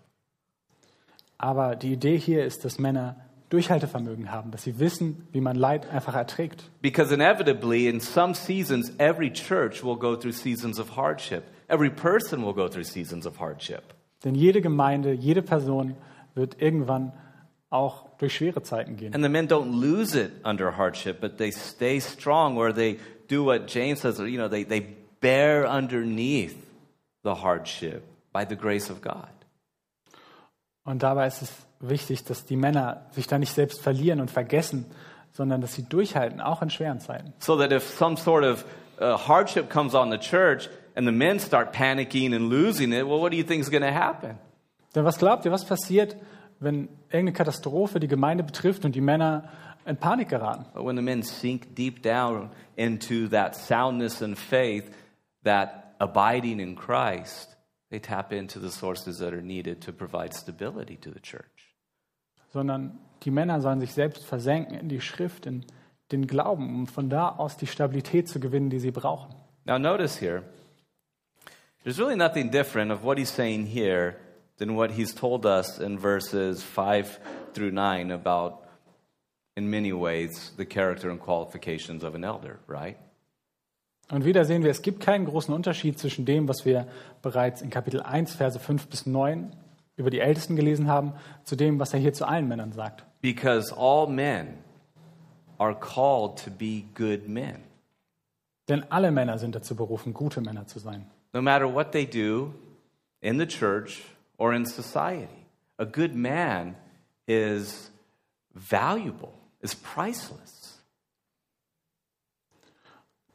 Aber die Idee hier ist, dass Männer Durchhaltevermögen haben, dass sie wissen, wie man Leid einfach erträgt. Because inevitably, in some seasons, every church will go through seasons of hardship. Every person will go through seasons of hardship. Denn jede Gemeinde, jede Person wird irgendwann auch durch schwere Zeiten gehen. And the men don't lose it under hardship, but they stay strong, or they do what James says, or, you know, they, they bear underneath the hardship by the grace of God. Und dabei ist es wichtig, dass die Männer sich da nicht selbst verlieren und vergessen, sondern dass sie durchhalten, auch in schweren Zeiten. So that if some sort of uh, hardship comes on the church and the men start panicking and losing it, well, what do you think is going to happen? Denn was glaubt ihr, was passiert, wenn irgendeine Katastrophe die Gemeinde betrifft und die Männer in Panik geraten? But when the men sink deep down into that soundness and faith, that abiding in Christ, they tap into the sources that are needed to provide stability to the church. Sondern die Männer sollen sich selbst versenken in die Schrift, in den Glauben, um von da aus die Stabilität zu gewinnen, die sie brauchen. Now, notice here, there's really nothing different of what he's saying here than what he's told us in verses 5 through 9 about, in many ways, the character and qualifications of an elder, right? Und wieder sehen wir, es gibt keinen großen Unterschied zwischen dem, was wir bereits in Kapitel 1, Verse 5 bis 9 über die Ältesten gelesen haben, zu dem, was er hier zu allen Männern sagt. Because all men are called to be good men. Denn alle Männer sind dazu berufen, gute Männer zu sein. No matter what they do in the church or in society, a good man is valuable, is priceless.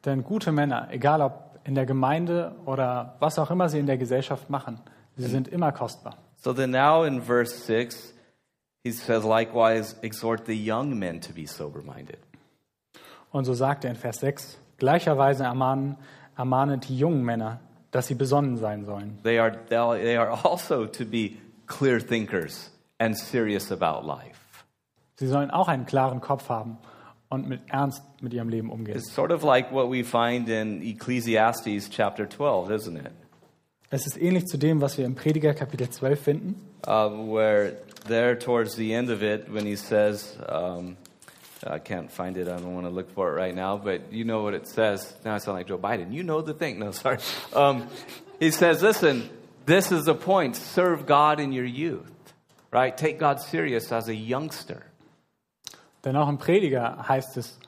Denn gute Männer, egal ob in der Gemeinde oder was auch immer sie in der Gesellschaft machen, sie sind immer kostbar. So then now in verse 6, he says, likewise, exhort the young men to be sober minded. Und so sagt er in Vers 6, gleicherweise ermahnen, ermahnen die jungen Männer, dass sie besonnen sein sollen. They are, they are also to be clear thinkers and serious about life. Sie sollen auch einen klaren Kopf haben und mit Ernst mit ihrem Leben umgehen. It's sort of like what we find in Ecclesiastes chapter 12, isn't it? Es ist ähnlich zu dem, was wir im Prediger Kapitel 12 finden, Uh, where there towards the end of it, when he says, um, I can't find it, I don't want to look for it right now, but you know what it says. Now I sound like Joe Biden. You know the thing. No, sorry. Um, he says, listen, this is the point. Serve God in your youth, right? Take God serious as a youngster. denn auch im Prediger heißt es,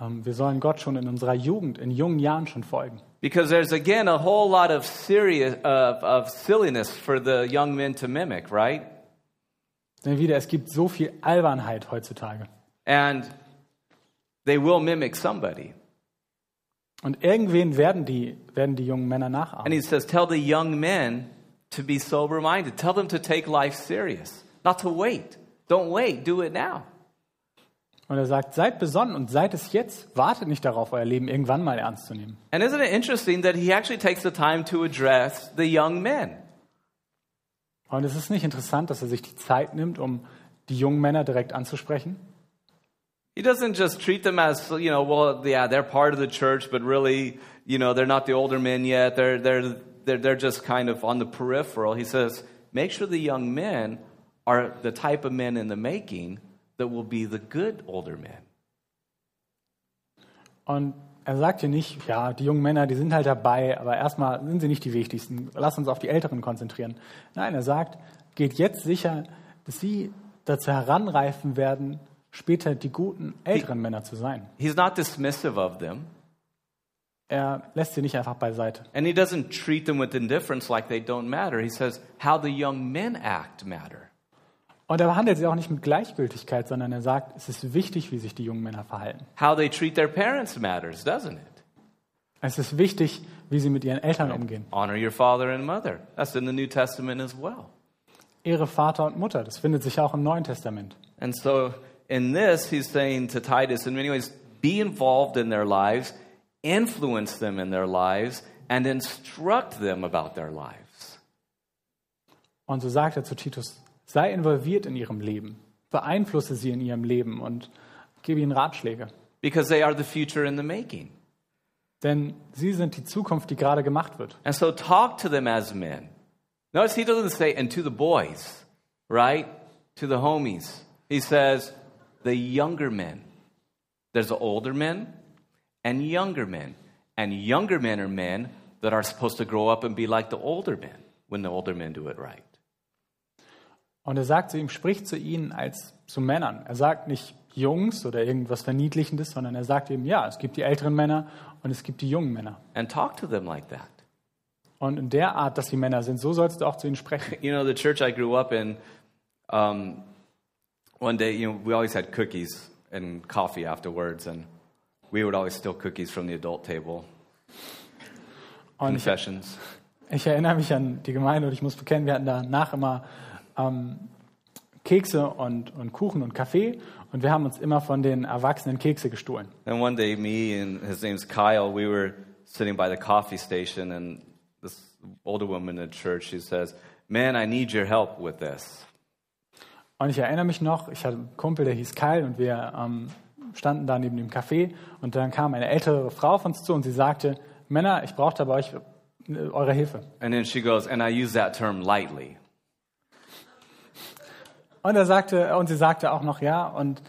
ähm, wir sollen Gott schon in unserer Jugend, in jungen Jahren schon folgen. Because there's again a whole lot of serious of, of silliness for the young men to mimic, right? Denn wieder, es gibt so viel Albernheit heutzutage. And they will mimic somebody. Und irgendwen werden die, werden die jungen Männer nachahmen. And he says, Tell the young men to be sober minded. Tell them to take life serious, not to wait. Don't wait, do it now. Und er sagt, seid besonnen und seid es jetzt. Wartet nicht darauf, euer Leben irgendwann mal ernst zu nehmen. And isn't it interesting that he actually takes the time to address the young men? Und es ist nicht interessant, dass er sich die Zeit nimmt, um die jungen Männer direkt anzusprechen. He doesn't just treat them as, you know, well, yeah, they're part of the church, but really, you know, they're not the older men yet. They're, they're they're, they're just kind of on the peripheral. He says, make sure the young men are the type of men in the making that will be the good older men. Und er sagt hier nicht, ja, die jungen Männer, die sind halt dabei, aber erstmal sind sie nicht die wichtigsten. Lass uns auf die Älteren konzentrieren. Nein, er sagt, geht jetzt sicher, dass sie dazu heranreifen werden, später die guten älteren Männer zu sein. He's not dismissive of them, Er lässt sie nicht einfach beiseite. and he doesn't treat them with indifference like they don't matter. He says, how the young men act matter. Und er behandelt sie auch nicht mit Gleichgültigkeit, sondern er sagt, es ist wichtig, wie sich die jungen Männer verhalten. How they treat their parents matters, doesn't it? Es ist wichtig, wie sie mit ihren Eltern umgehen. Honor your father and mother. That's in the New Testament as well. Ehre Vater und Mutter, das findet sich auch im Neuen Testament. And so in this, he's saying to Titus, in many ways, be involved in their lives, influence them in their lives, and instruct them about their lives. Und so sagt er zu Titus, sei involviert in ihrem Leben, beeinflusse sie in ihrem Leben und gebe ihnen Ratschläge. Because they are the future in the making. Denn sie sind die Zukunft, die gerade gemacht wird. And so talk to them as men. Notice he doesn't say, and to the boys, right? To the homies. He says, the younger men. There's the older men and younger men. And younger men are men that are supposed to grow up and be like the older men when the older men do it right. Und er sagt zu ihm, spricht zu ihnen als zu Männern. Er sagt nicht Jungs oder irgendwas Verniedlichendes, sondern er sagt ihm, ja, es gibt die älteren Männer und es gibt die jungen Männer. And talk to them like that. Und in der Art, dass sie Männer sind, so sollst du auch zu ihnen sprechen. You know, the church I grew up in, um, one day, you know, we always had cookies and coffee afterwards, and we would always steal cookies from the adult table. Und ich, Confessions. ich erinnere mich an die Gemeinde und ich muss bekennen, wir hatten danach immer ähm, Kekse und, und Kuchen und Kaffee und wir haben uns immer von den Erwachsenen Kekse gestohlen. And one day, me and his name's Kyle, we were sitting by the coffee station, and this older woman in the church, she says, Man, I need your help with this. Und ich erinnere mich noch, ich hatte einen Kumpel, der hieß Kyle und wir ähm, standen da neben dem Café und dann kam eine ältere Frau auf uns zu und sie sagte, Männer, ich brauchte bei euch äh, eure Hilfe. And then she goes, And I use that term lightly. Und er sagte, und sie sagte auch noch ja und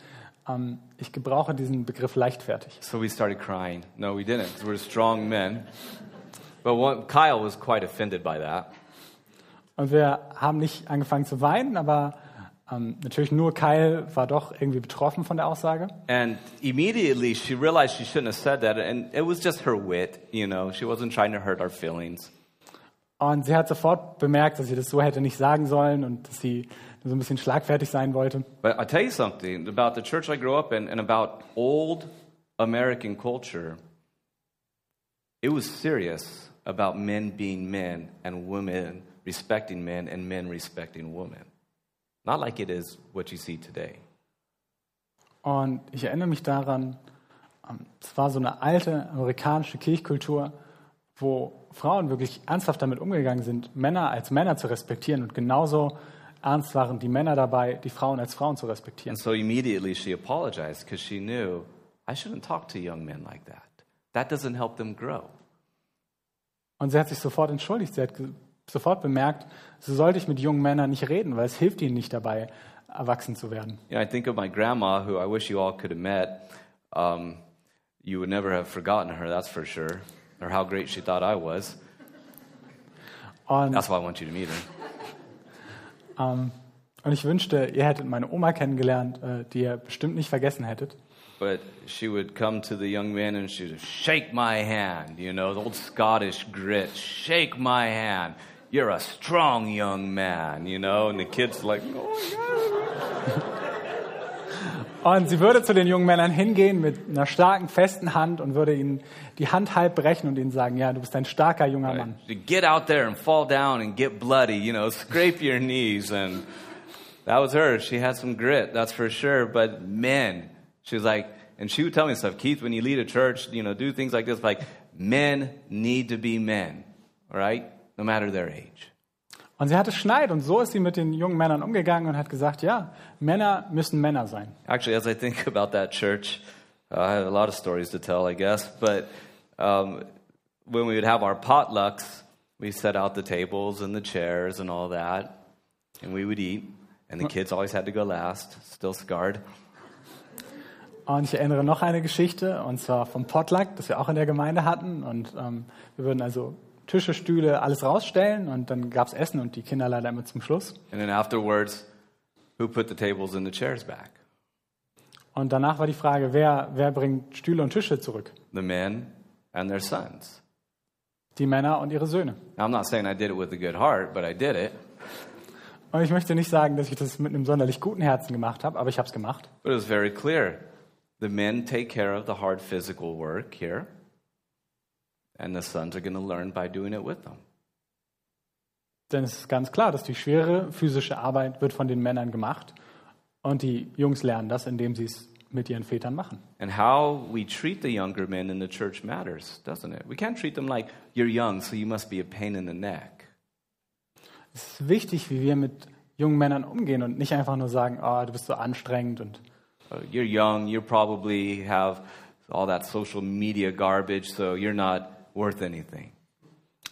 ähm, ich gebrauche diesen Begriff leichtfertig. So we started crying. No, we didn't, we're strong men. But one, Kyle was quite offended by that. Und wir haben nicht angefangen zu weinen, aber ähm, natürlich nur Kyle war doch irgendwie betroffen von der Aussage. And immediately she realized she shouldn't have said that, and it was just her wit, you know. She wasn't trying to hurt our feelings. Und sie hat sofort bemerkt, dass sie das so hätte nicht sagen sollen und dass sie so ein bisschen schlagfertig sein wollte. But I'll tell you something about the church I grew up in and about old American culture. It was serious about men being men and women respecting men and men respecting women. Not like it is what you see today. Und ich erinnere mich daran, ähm, es war so eine alte amerikanische Kirchkultur, wo Frauen wirklich ernsthaft damit umgegangen sind, Männer als Männer zu respektieren und genauso ernst waren die Männer dabei, die Frauen als Frauen zu respektieren. And so immediately she apologized because she knew I shouldn't talk to young men like that. That doesn't help them grow. Und sie hat sich sofort entschuldigt. Sie hat sofort bemerkt, so sollte ich mit jungen Männern nicht reden, weil es hilft ihnen nicht dabei, erwachsen zu werden. Know, I think of my grandma, who I wish you all could have met. Um, you would never have forgotten her, that's for sure, or how great she thought I was. Und, That's why I want you to meet her. Ähm, und ich wünschte, ihr hättet meine Oma kennengelernt, äh, die ihr bestimmt nicht vergessen hättet. But she would come to the young men and she'd shake my hand, you know, the old Scottish grit, shake my hand. You're a strong young man, you know, and the kids like, oh, Und sie würde zu den jungen Männern hingehen mit einer starken, festen Hand und würde ihnen die Hand halb brechen und ihnen sagen, ja, du bist ein starker junger Mann. Get out there and fall down and get bloody, you know, scrape your knees. And that was her. She had some grit, that's for sure. But men, she was like, and she would tell me stuff, Keith, when you lead a church, you know, do things like this, like men need to be men, all right? No matter their age. Und sie hatte Schneid und so ist sie mit den jungen Männern umgegangen und hat gesagt, ja, Männer müssen Männer sein. Actually, as I think about that church, uh, I have a lot of stories to tell, I guess. But um, when we would have our potlucks, We set out the tables and the chairs and all that, and we would eat. And the kids always had to go last, still scarred. Und ich erinnere noch eine Geschichte, und zwar vom Potluck, das wir auch in der Gemeinde hatten. Und ähm, wir würden also Tische, Stühle, alles rausstellen und dann gab's Essen und die Kinder leider immer zum Schluss. And then afterwards, who put the tables and the chairs back? Und danach war die Frage, wer, wer bringt Stühle und Tische zurück? The men and their sons. Die Männer und ihre Söhne. Now, I'm not saying I did it with a good heart, but I did it. Und ich möchte nicht sagen, dass ich das mit einem sonderlich guten Herzen gemacht habe, aber ich habe es gemacht. But it was very clear. The men take care of the hard physical work here, and the sons are going to learn by doing it with them. Denn es ist ganz klar, dass die schwere physische Arbeit wird von den Männern gemacht und die Jungs lernen das, indem sie es mit ihren Vätern machen. And how we treat the younger men in the church matters, doesn't it? We can't treat them like you're young, so you must be a pain in the neck. Es ist wichtig, wie wir mit jungen Männern umgehen und nicht einfach nur sagen, oh, du bist so anstrengend und Uh, you're young, you probably have all that social media garbage, so you're not worth anything.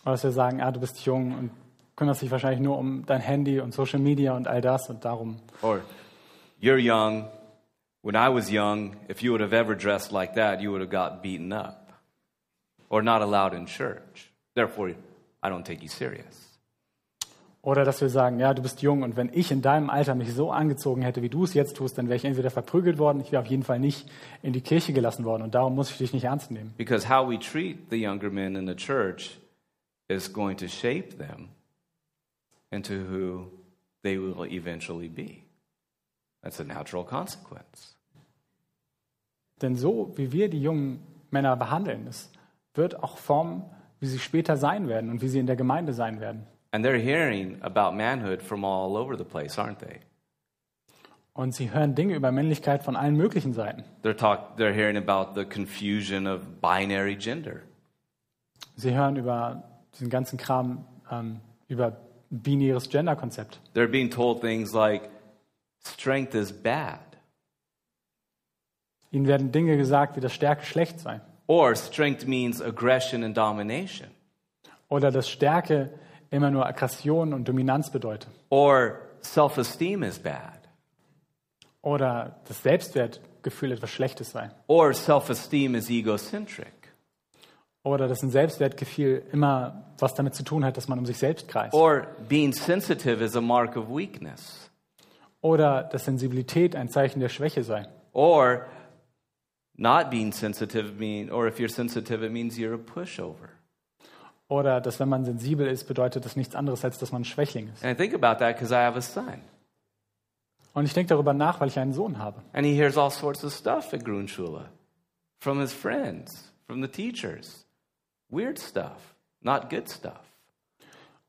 oder dass wir sagen, ah, du bist jung und kümmerst dich wahrscheinlich nur um dein Handy und Social Media und all das und darum. Or you're young. When I was young, if you would have ever dressed like that, you would have got beaten up or not allowed in church. Therefore, I don't take you serious. Oder dass wir sagen, ja, du bist jung und wenn ich in deinem Alter mich so angezogen hätte, wie du es jetzt tust, dann wäre ich entweder verprügelt worden, ich wäre auf jeden Fall nicht in die Kirche gelassen worden und darum muss ich dich nicht ernst nehmen. Because how we treat the younger men in the church is going to shape them into who they will eventually be. That's a natural consequence. Denn so, wie wir die jungen Männer behandeln, das wird auch formen, wie sie später sein werden und wie sie in der Gemeinde sein werden. And they're hearing about manhood from all over the place, aren't they? Und sie hören Dinge über Männlichkeit von allen möglichen Seiten. They're, talk, they're hearing about the confusion of binary gender. Sie hören über diesen ganzen Kram, ähm, über binäres Gender-Konzept. They're being told things like strength is bad, Ihnen werden Dinge gesagt, wie das Stärke schlecht sei. or strength means aggression and domination, Oder dass Stärke immer nur Aggression und Dominanz bedeutet. or self esteem is bad, Oder das Selbstwertgefühl etwas Schlechtes sei. or self esteem is egocentric, Oder dass ein Selbstwertgefühl immer was damit zu tun hat, dass man um sich selbst kreist. or being sensitive is a mark of weakness, Oder dass Sensibilität ein Zeichen der Schwäche sei. or not being sensitive mean or if you're sensitive it means you're a pushover. Oder dass wenn man sensibel ist, bedeutet das nichts anderes, als dass man ein Schwächling ist. And I think about that because I have a son. Und ich denke darüber nach, weil ich einen Sohn habe. And he hears all sorts of stuff at Grundschule from his friends, from the teachers. Weird stuff, not good stuff.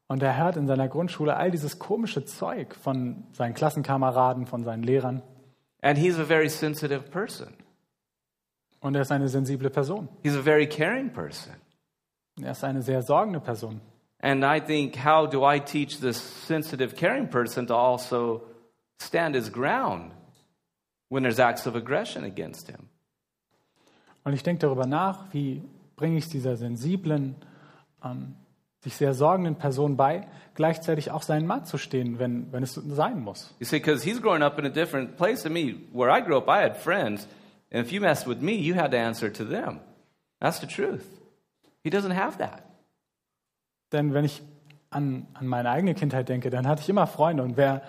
Und er hört in seiner Grundschule all dieses komische Zeug von seinen Klassenkameraden, von seinen Lehrern. And he's a very sensitive person. Und er ist eine sensible Person. He's a very caring person. Er ist eine sehr sorgende Person. And I think, how do I teach this sensitive, caring person to also stand his ground when there's acts of aggression against him? Und ich denke darüber nach, wie bringe ich es dieser sensiblen, ähm, sich sehr sorgenden Person bei, gleichzeitig auch seinen Mann zu stehen, wenn, wenn es sein muss. You see, because he's growing up in a different place than me. Where I grew up, I had friends, and if you messed with me, you had to answer to them. That's the truth. He doesn't have that. Denn wenn ich an, an meine eigene Kindheit denke, dann hatte ich immer Freunde und wer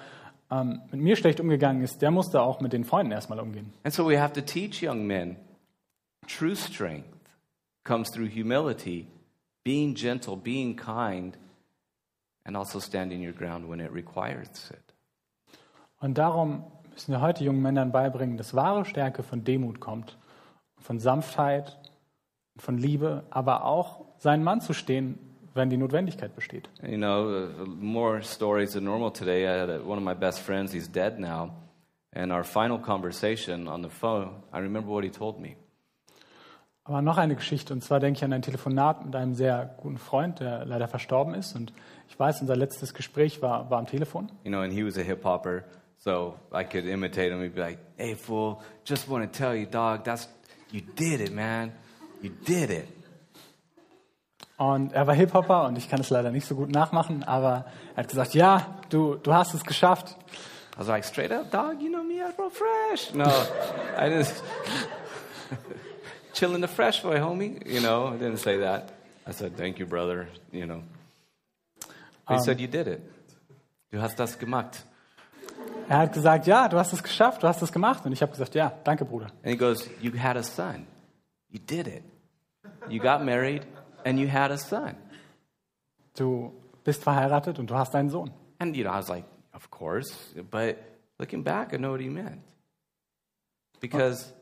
ähm, mit mir schlecht umgegangen ist, der musste auch mit den Freunden erstmal umgehen. And so we have to teach young men true strength comes through humility, being gentle, being kind, and also standing your ground when it requires it. Und darum müssen wir heute jungen Männern beibringen, dass wahre Stärke von Demut kommt, von Sanftheit, von Liebe, aber auch seinen Mann zu stehen, wenn die Notwendigkeit besteht. You know, uh, more stories than normal today. I had one of my best friends, he's dead now. And our final conversation on the phone, I remember what he told me. Aber noch eine Geschichte, und zwar denke ich an ein Telefonat mit einem sehr guten Freund, der leider verstorben ist. Und ich weiß, unser letztes Gespräch war, war am Telefon. You know, and he was a hip hopper, so I could imitate him. He'd be like, "Hey, fool, just want to tell you, dog, that's you did it, man. You did it." Und er war Hip-Hopper und ich kann es leider nicht so gut nachmachen, aber er hat gesagt, ja, du, du hast es geschafft. I was like, straight up, dog, you know me, I roll fresh. No, I just chilling the fresh boy, homie. You know, I didn't say that. I said, thank you, brother. You know. He said, you did it. Du hast das gemacht. Er hat gesagt, ja, du hast es geschafft, du hast es gemacht. Und ich habe gesagt, ja, danke, Bruder. And he goes, you had a son. You did it. You got married and you had a son. Du bist verheiratet und du hast einen Sohn. And, you know, I was like, of course. But looking back, I know what he meant. Because,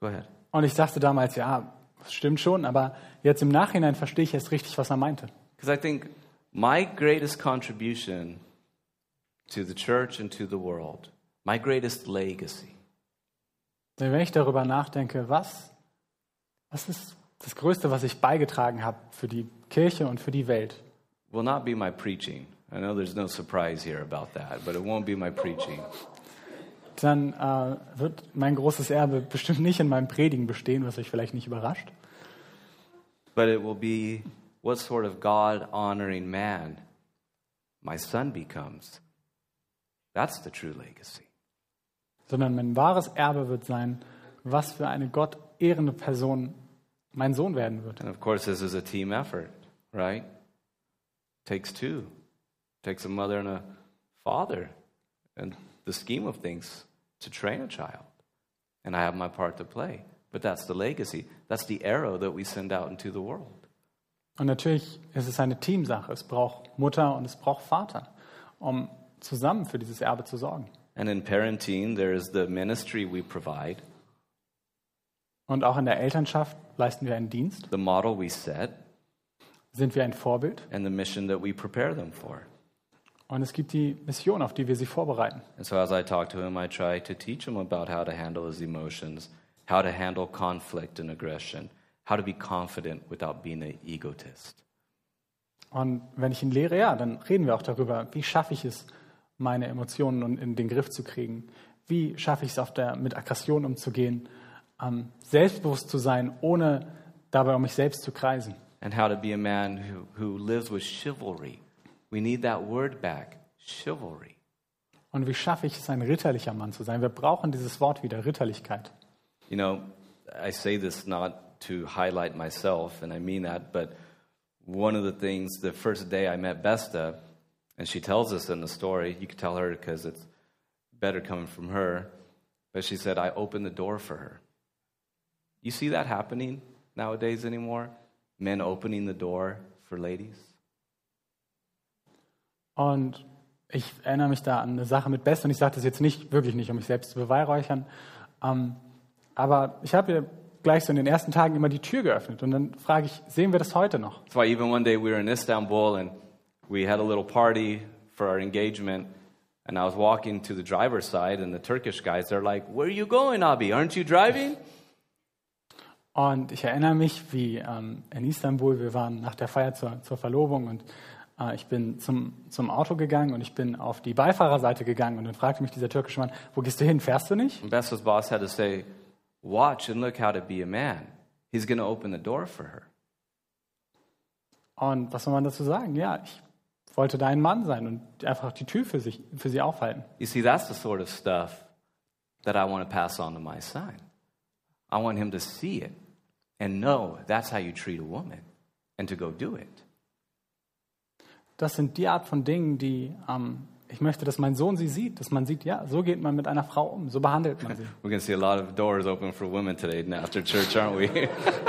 go ahead. Und ich dachte damals, ja, das stimmt schon, aber jetzt im Nachhinein verstehe ich erst richtig, was er meinte. Because I think my greatest contribution to the church and to the world, my greatest legacy, Denn wenn ich darüber nachdenke, was, was ist das Größte, was ich beigetragen habe für die Kirche und für die Welt, will not be my preaching. I know there's no surprise here about that, but it won't be my preaching. dann äh, wird mein großes Erbe bestimmt nicht in meinem Predigen bestehen, was euch vielleicht nicht überrascht, But it will be what sort of God honoring man my son becomes. That's the true legacy. sondern mein wahres Erbe wird sein, was für eine Gott ehrende Person mein Sohn werden wird. And of course, this is a team effort, right? Takes two. Takes a mother and a father and the scheme of things to train a child. And I have my part to play. But that's the legacy. That's the arrow that we send out into the world. Und natürlich ist es eine Teamsache. Es braucht Mutter und es braucht Vater, um zusammen für dieses Erbe zu sorgen. And in parenting, there is the ministry we provide, Und auch in der Elternschaft leisten wir einen Dienst, the model we set, sind wir ein Vorbild and the mission that we prepare them for. und es gibt die Mission, auf die wir sie vorbereiten. And so as I talk to him, I try to teach him about how to handle his emotions, how to handle conflict and aggression, how to be confident without being an egotist. Und wenn ich ihn lehre, ja, dann reden wir auch darüber, wie schaffe ich es, meine Emotionen in- den Griff zu kriegen? Wie schaffe ich es, auf der, mit Aggression umzugehen? Ähm, selbstbewusst zu sein, ohne dabei um mich selbst zu kreisen. And how to be a man who, who lives with chivalry. We need that word back chivalry. Und wie schaffe ich es, ein ritterlicher Mann zu sein? Wir brauchen dieses Wort wieder, Ritterlichkeit. You know, I say this not to highlight myself, and I mean that, but one of the things, the first day I met Besta, and she tells us in the story, you can tell her because it's better coming from her, but she said, I opened the door for her. You see that happening nowadays anymore? Men opening the door for ladies? Und ich erinnere mich da an eine Sache mit Best und ich sage das jetzt nicht, wirklich nicht, um mich selbst zu beweihräuchern. Ähm, aber ich habe ihr gleich so in den ersten Tagen immer die Tür geöffnet und dann frage ich, sehen wir das heute noch? That's why even one day we were in Istanbul and we had a little party for our engagement. And I was walking to the driver's side, and the Turkish guys, they're like, Where are you going, Abi? Aren't you driving? Und ich erinnere mich, wie ähm, in Istanbul, wir waren nach der Feier zur, zur Verlobung und äh, ich bin zum, zum Auto gegangen und ich bin auf die Beifahrerseite gegangen und dann fragte mich dieser türkische Mann, wo gehst du hin, fährst du nicht? And Besta's boss had to say, Watch and look how to be a man. He's going to open the door for her. Und was soll man dazu sagen? Ja, ich wollte da ein Mann sein und einfach die Tür für, sich, für sie aufhalten. You see, that's the sort of stuff that I want to pass on to my son. I want him to see it and know that's how you treat a woman and to go do it. Das sind die Art von Dingen, die ähm, ich möchte, dass mein Sohn sie sieht, dass man sieht, ja, so geht man mit einer Frau um, so behandelt man sie. We're going to see a lot of doors open for women today after church, aren't we?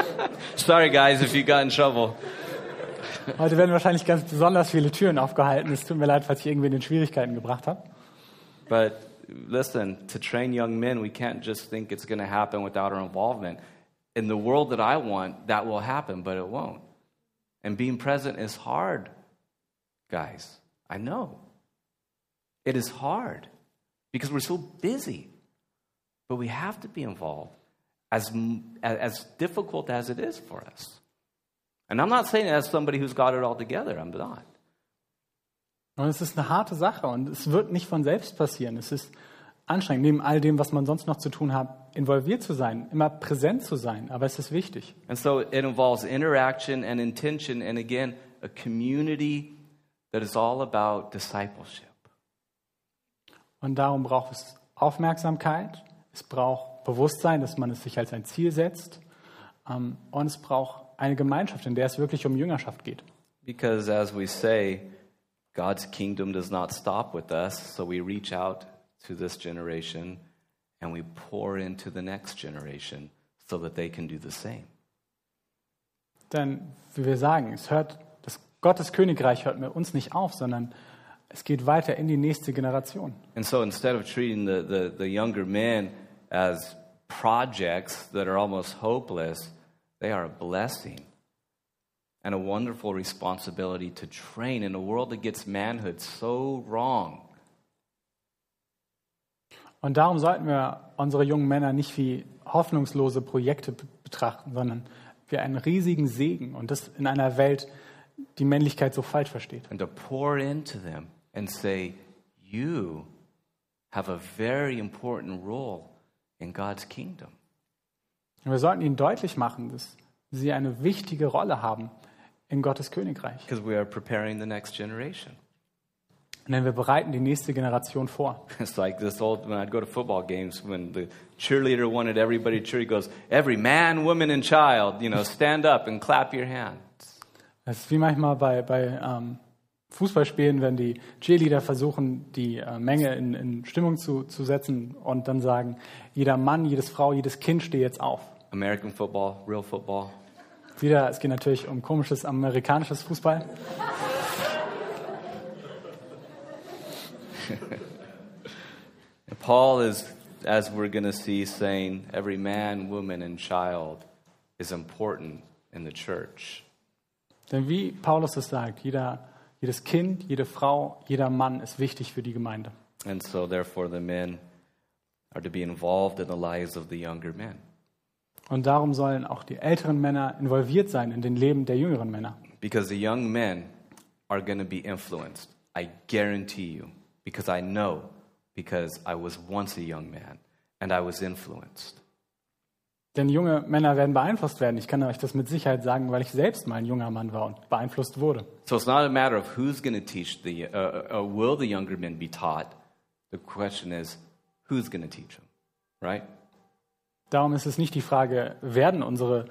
Sorry, guys, if you got in trouble. Heute werden wahrscheinlich ganz besonders viele Türen aufgehalten. Es tut mir leid, falls ich irgendwen in Schwierigkeiten gebracht habe. But listen, to train young men, we can't just think it's going to happen without our involvement. In the world that I want, that will happen, but it won't. And being present is hard, guys. I know. It is hard because we're so busy. But we have to be involved, as, as difficult as it is for us. And I'm not saying as somebody who's got it all together. I'm not. Und es ist eine harte Sache und es wird nicht von selbst passieren. Es ist anstrengend, neben all dem, was man sonst noch zu tun hat, involviert zu sein, immer präsent zu sein. Aber es ist wichtig. And so it involves interaction and intention, and again, a community that is all about discipleship. Und darum braucht es Aufmerksamkeit, es braucht Bewusstsein, dass man es sich als ein Ziel setzt. Ähm, und es braucht eine Gemeinschaft, in der es wirklich um Jüngerschaft geht. Because as we say, God's kingdom does not stop with us, so we reach out to this generation and we pour into the next generation so that they can do the same. Denn, wie wir sagen, es hört, das Gottes Königreich hört mit uns nicht auf, sondern es geht weiter in die nächste Generation. And so instead of treating the, the, the younger men as projects that are almost hopeless, they are a blessing and a wonderful responsibility to train in a world that gets manhood so wrong. Und darum sollten wir unsere jungen Männer nicht wie hoffnungslose Projekte be- betrachten, sondern wie einen riesigen Segen und das in einer Welt, die Männlichkeit so falsch versteht. and to pour into them and say, You have a very important role in God's kingdom. Und wir sollten ihnen deutlich machen, dass sie eine wichtige Rolle haben in Gottes Königreich. Because we are preparing the next generation. Denn wir bereiten die nächste Generation vor. It's like this old, when I'd go to football games, when the cheerleader wanted everybody to cheer, he goes, Every man, woman, and child, you know, stand up and clap your hands. Es ist wie manchmal bei, bei ähm, Fußballspielen, wenn die Cheerleader versuchen, die äh, Menge in, in Stimmung zu, zu setzen und dann sagen, jeder Mann, jedes Frau, jedes Kind steht jetzt auf. American football, real football. Wieder, es geht natürlich um komisches amerikanisches Fußball. And Paul is, as we're going to see, saying every man, woman, and child is important in the church. Denn wie Paulus es sagt, jeder, jedes Kind, jede Frau, jeder Mann ist wichtig für die Gemeinde. And so, therefore, the men are to be involved in the lives of the younger men. Und darum sollen auch die älteren Männer involviert sein in den Leben der jüngeren Männer. Because the young men are going to be influenced. I guarantee you. Because I know, because I was once a young man and I was influenced. Denn junge Männer werden beeinflusst werden. Ich kann euch das mit Sicherheit sagen, weil ich selbst mal ein junger Mann war und beeinflusst wurde. So it's not a matter of who's going to teach the, uh, uh, will the younger men be taught. The question is, who's going to teach them, right? Darum ist es nicht die Frage, werden unsere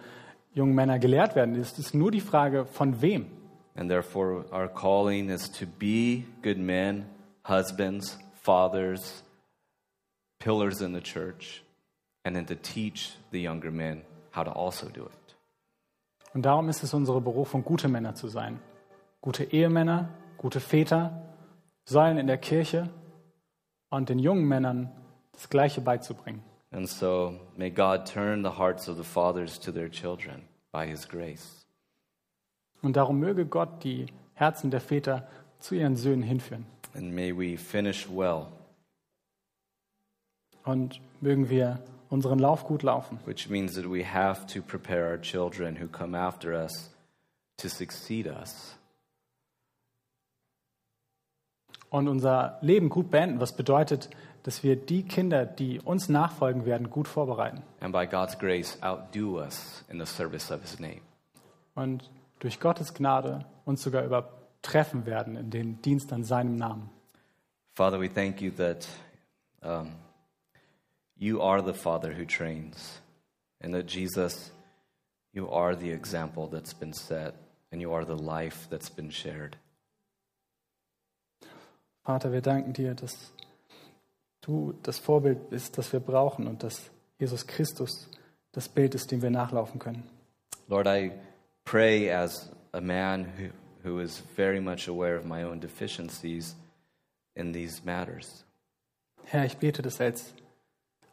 jungen Männer gelehrt werden. Es ist nur die Frage, von wem. And therefore, our calling is to be good men, husbands, fathers, pillars in the church, and then to teach the younger men how to also do it. Und darum ist es unsere Berufung, gute Männer zu sein. Gute Ehemänner, gute Väter, Säulen in der Kirche und den jungen Männern das Gleiche beizubringen. And so, may God turn the hearts of the fathers to their children by His grace. Und darum möge Gott die Herzen der Väter zu ihren Söhnen hinführen. And may we finish well, Und mögen wir unseren Lauf gut laufen. which means that we have to prepare our children who come after us to succeed us. Und unser Leben gut beenden, was bedeutet, dass wir die Kinder, die uns nachfolgen werden, gut vorbereiten. And by God's grace, outdo us in the service of His name. Und durch Gottes Gnade uns sogar übertreffen werden in den Dienst an seinem Namen. Father, we thank you that um, you are the Father who trains, and that Jesus, you are the example that's been set, and you are the life that's been shared. Vater, wir danken dir, dass du das Vorbild bist, das wir brauchen und dass Jesus Christus das Bild ist, dem wir nachlaufen können. Lord, I pray as a man who, who is very much aware of my own deficiencies in these matters. Herr, ich bete das als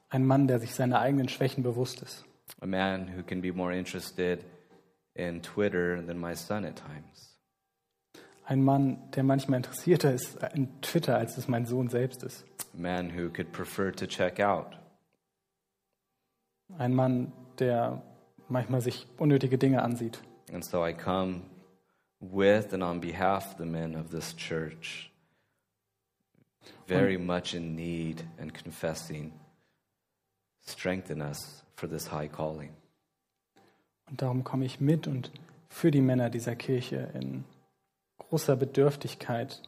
ein Mann, der sich seiner eigenen Schwächen bewusst ist. A man who can be more interested in Twitter than my son at times. Ein Mann, der manchmal interessierter ist in Twitter, als es mein Sohn selbst ist. A man who could prefer to check out. Ein Mann, der manchmal sich unnötige Dinge ansieht. And so I come with and on behalf of the men of this church very much in need and confessing, strengthen us for this high calling. Und darum komme ich mit und für die Männer dieser Kirche in großer Bedürftigkeit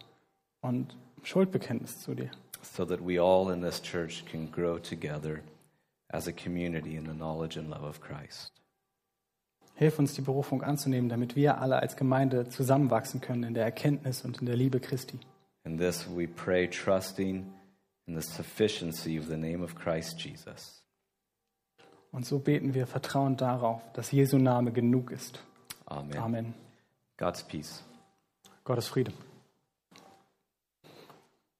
und Schuldbekenntnis zu dir. so that we all in this church can grow together as a community in the knowledge and love of Christ. Hilf uns, die Berufung anzunehmen, damit wir alle als Gemeinde zusammenwachsen können in der Erkenntnis und in der Liebe Christi. And this we pray, trusting in the sufficiency of the name of Christ Jesus. Und so beten wir vertrauend darauf, dass Jesu Name genug ist. Amen. Amen. God's peace. Gottes Friede.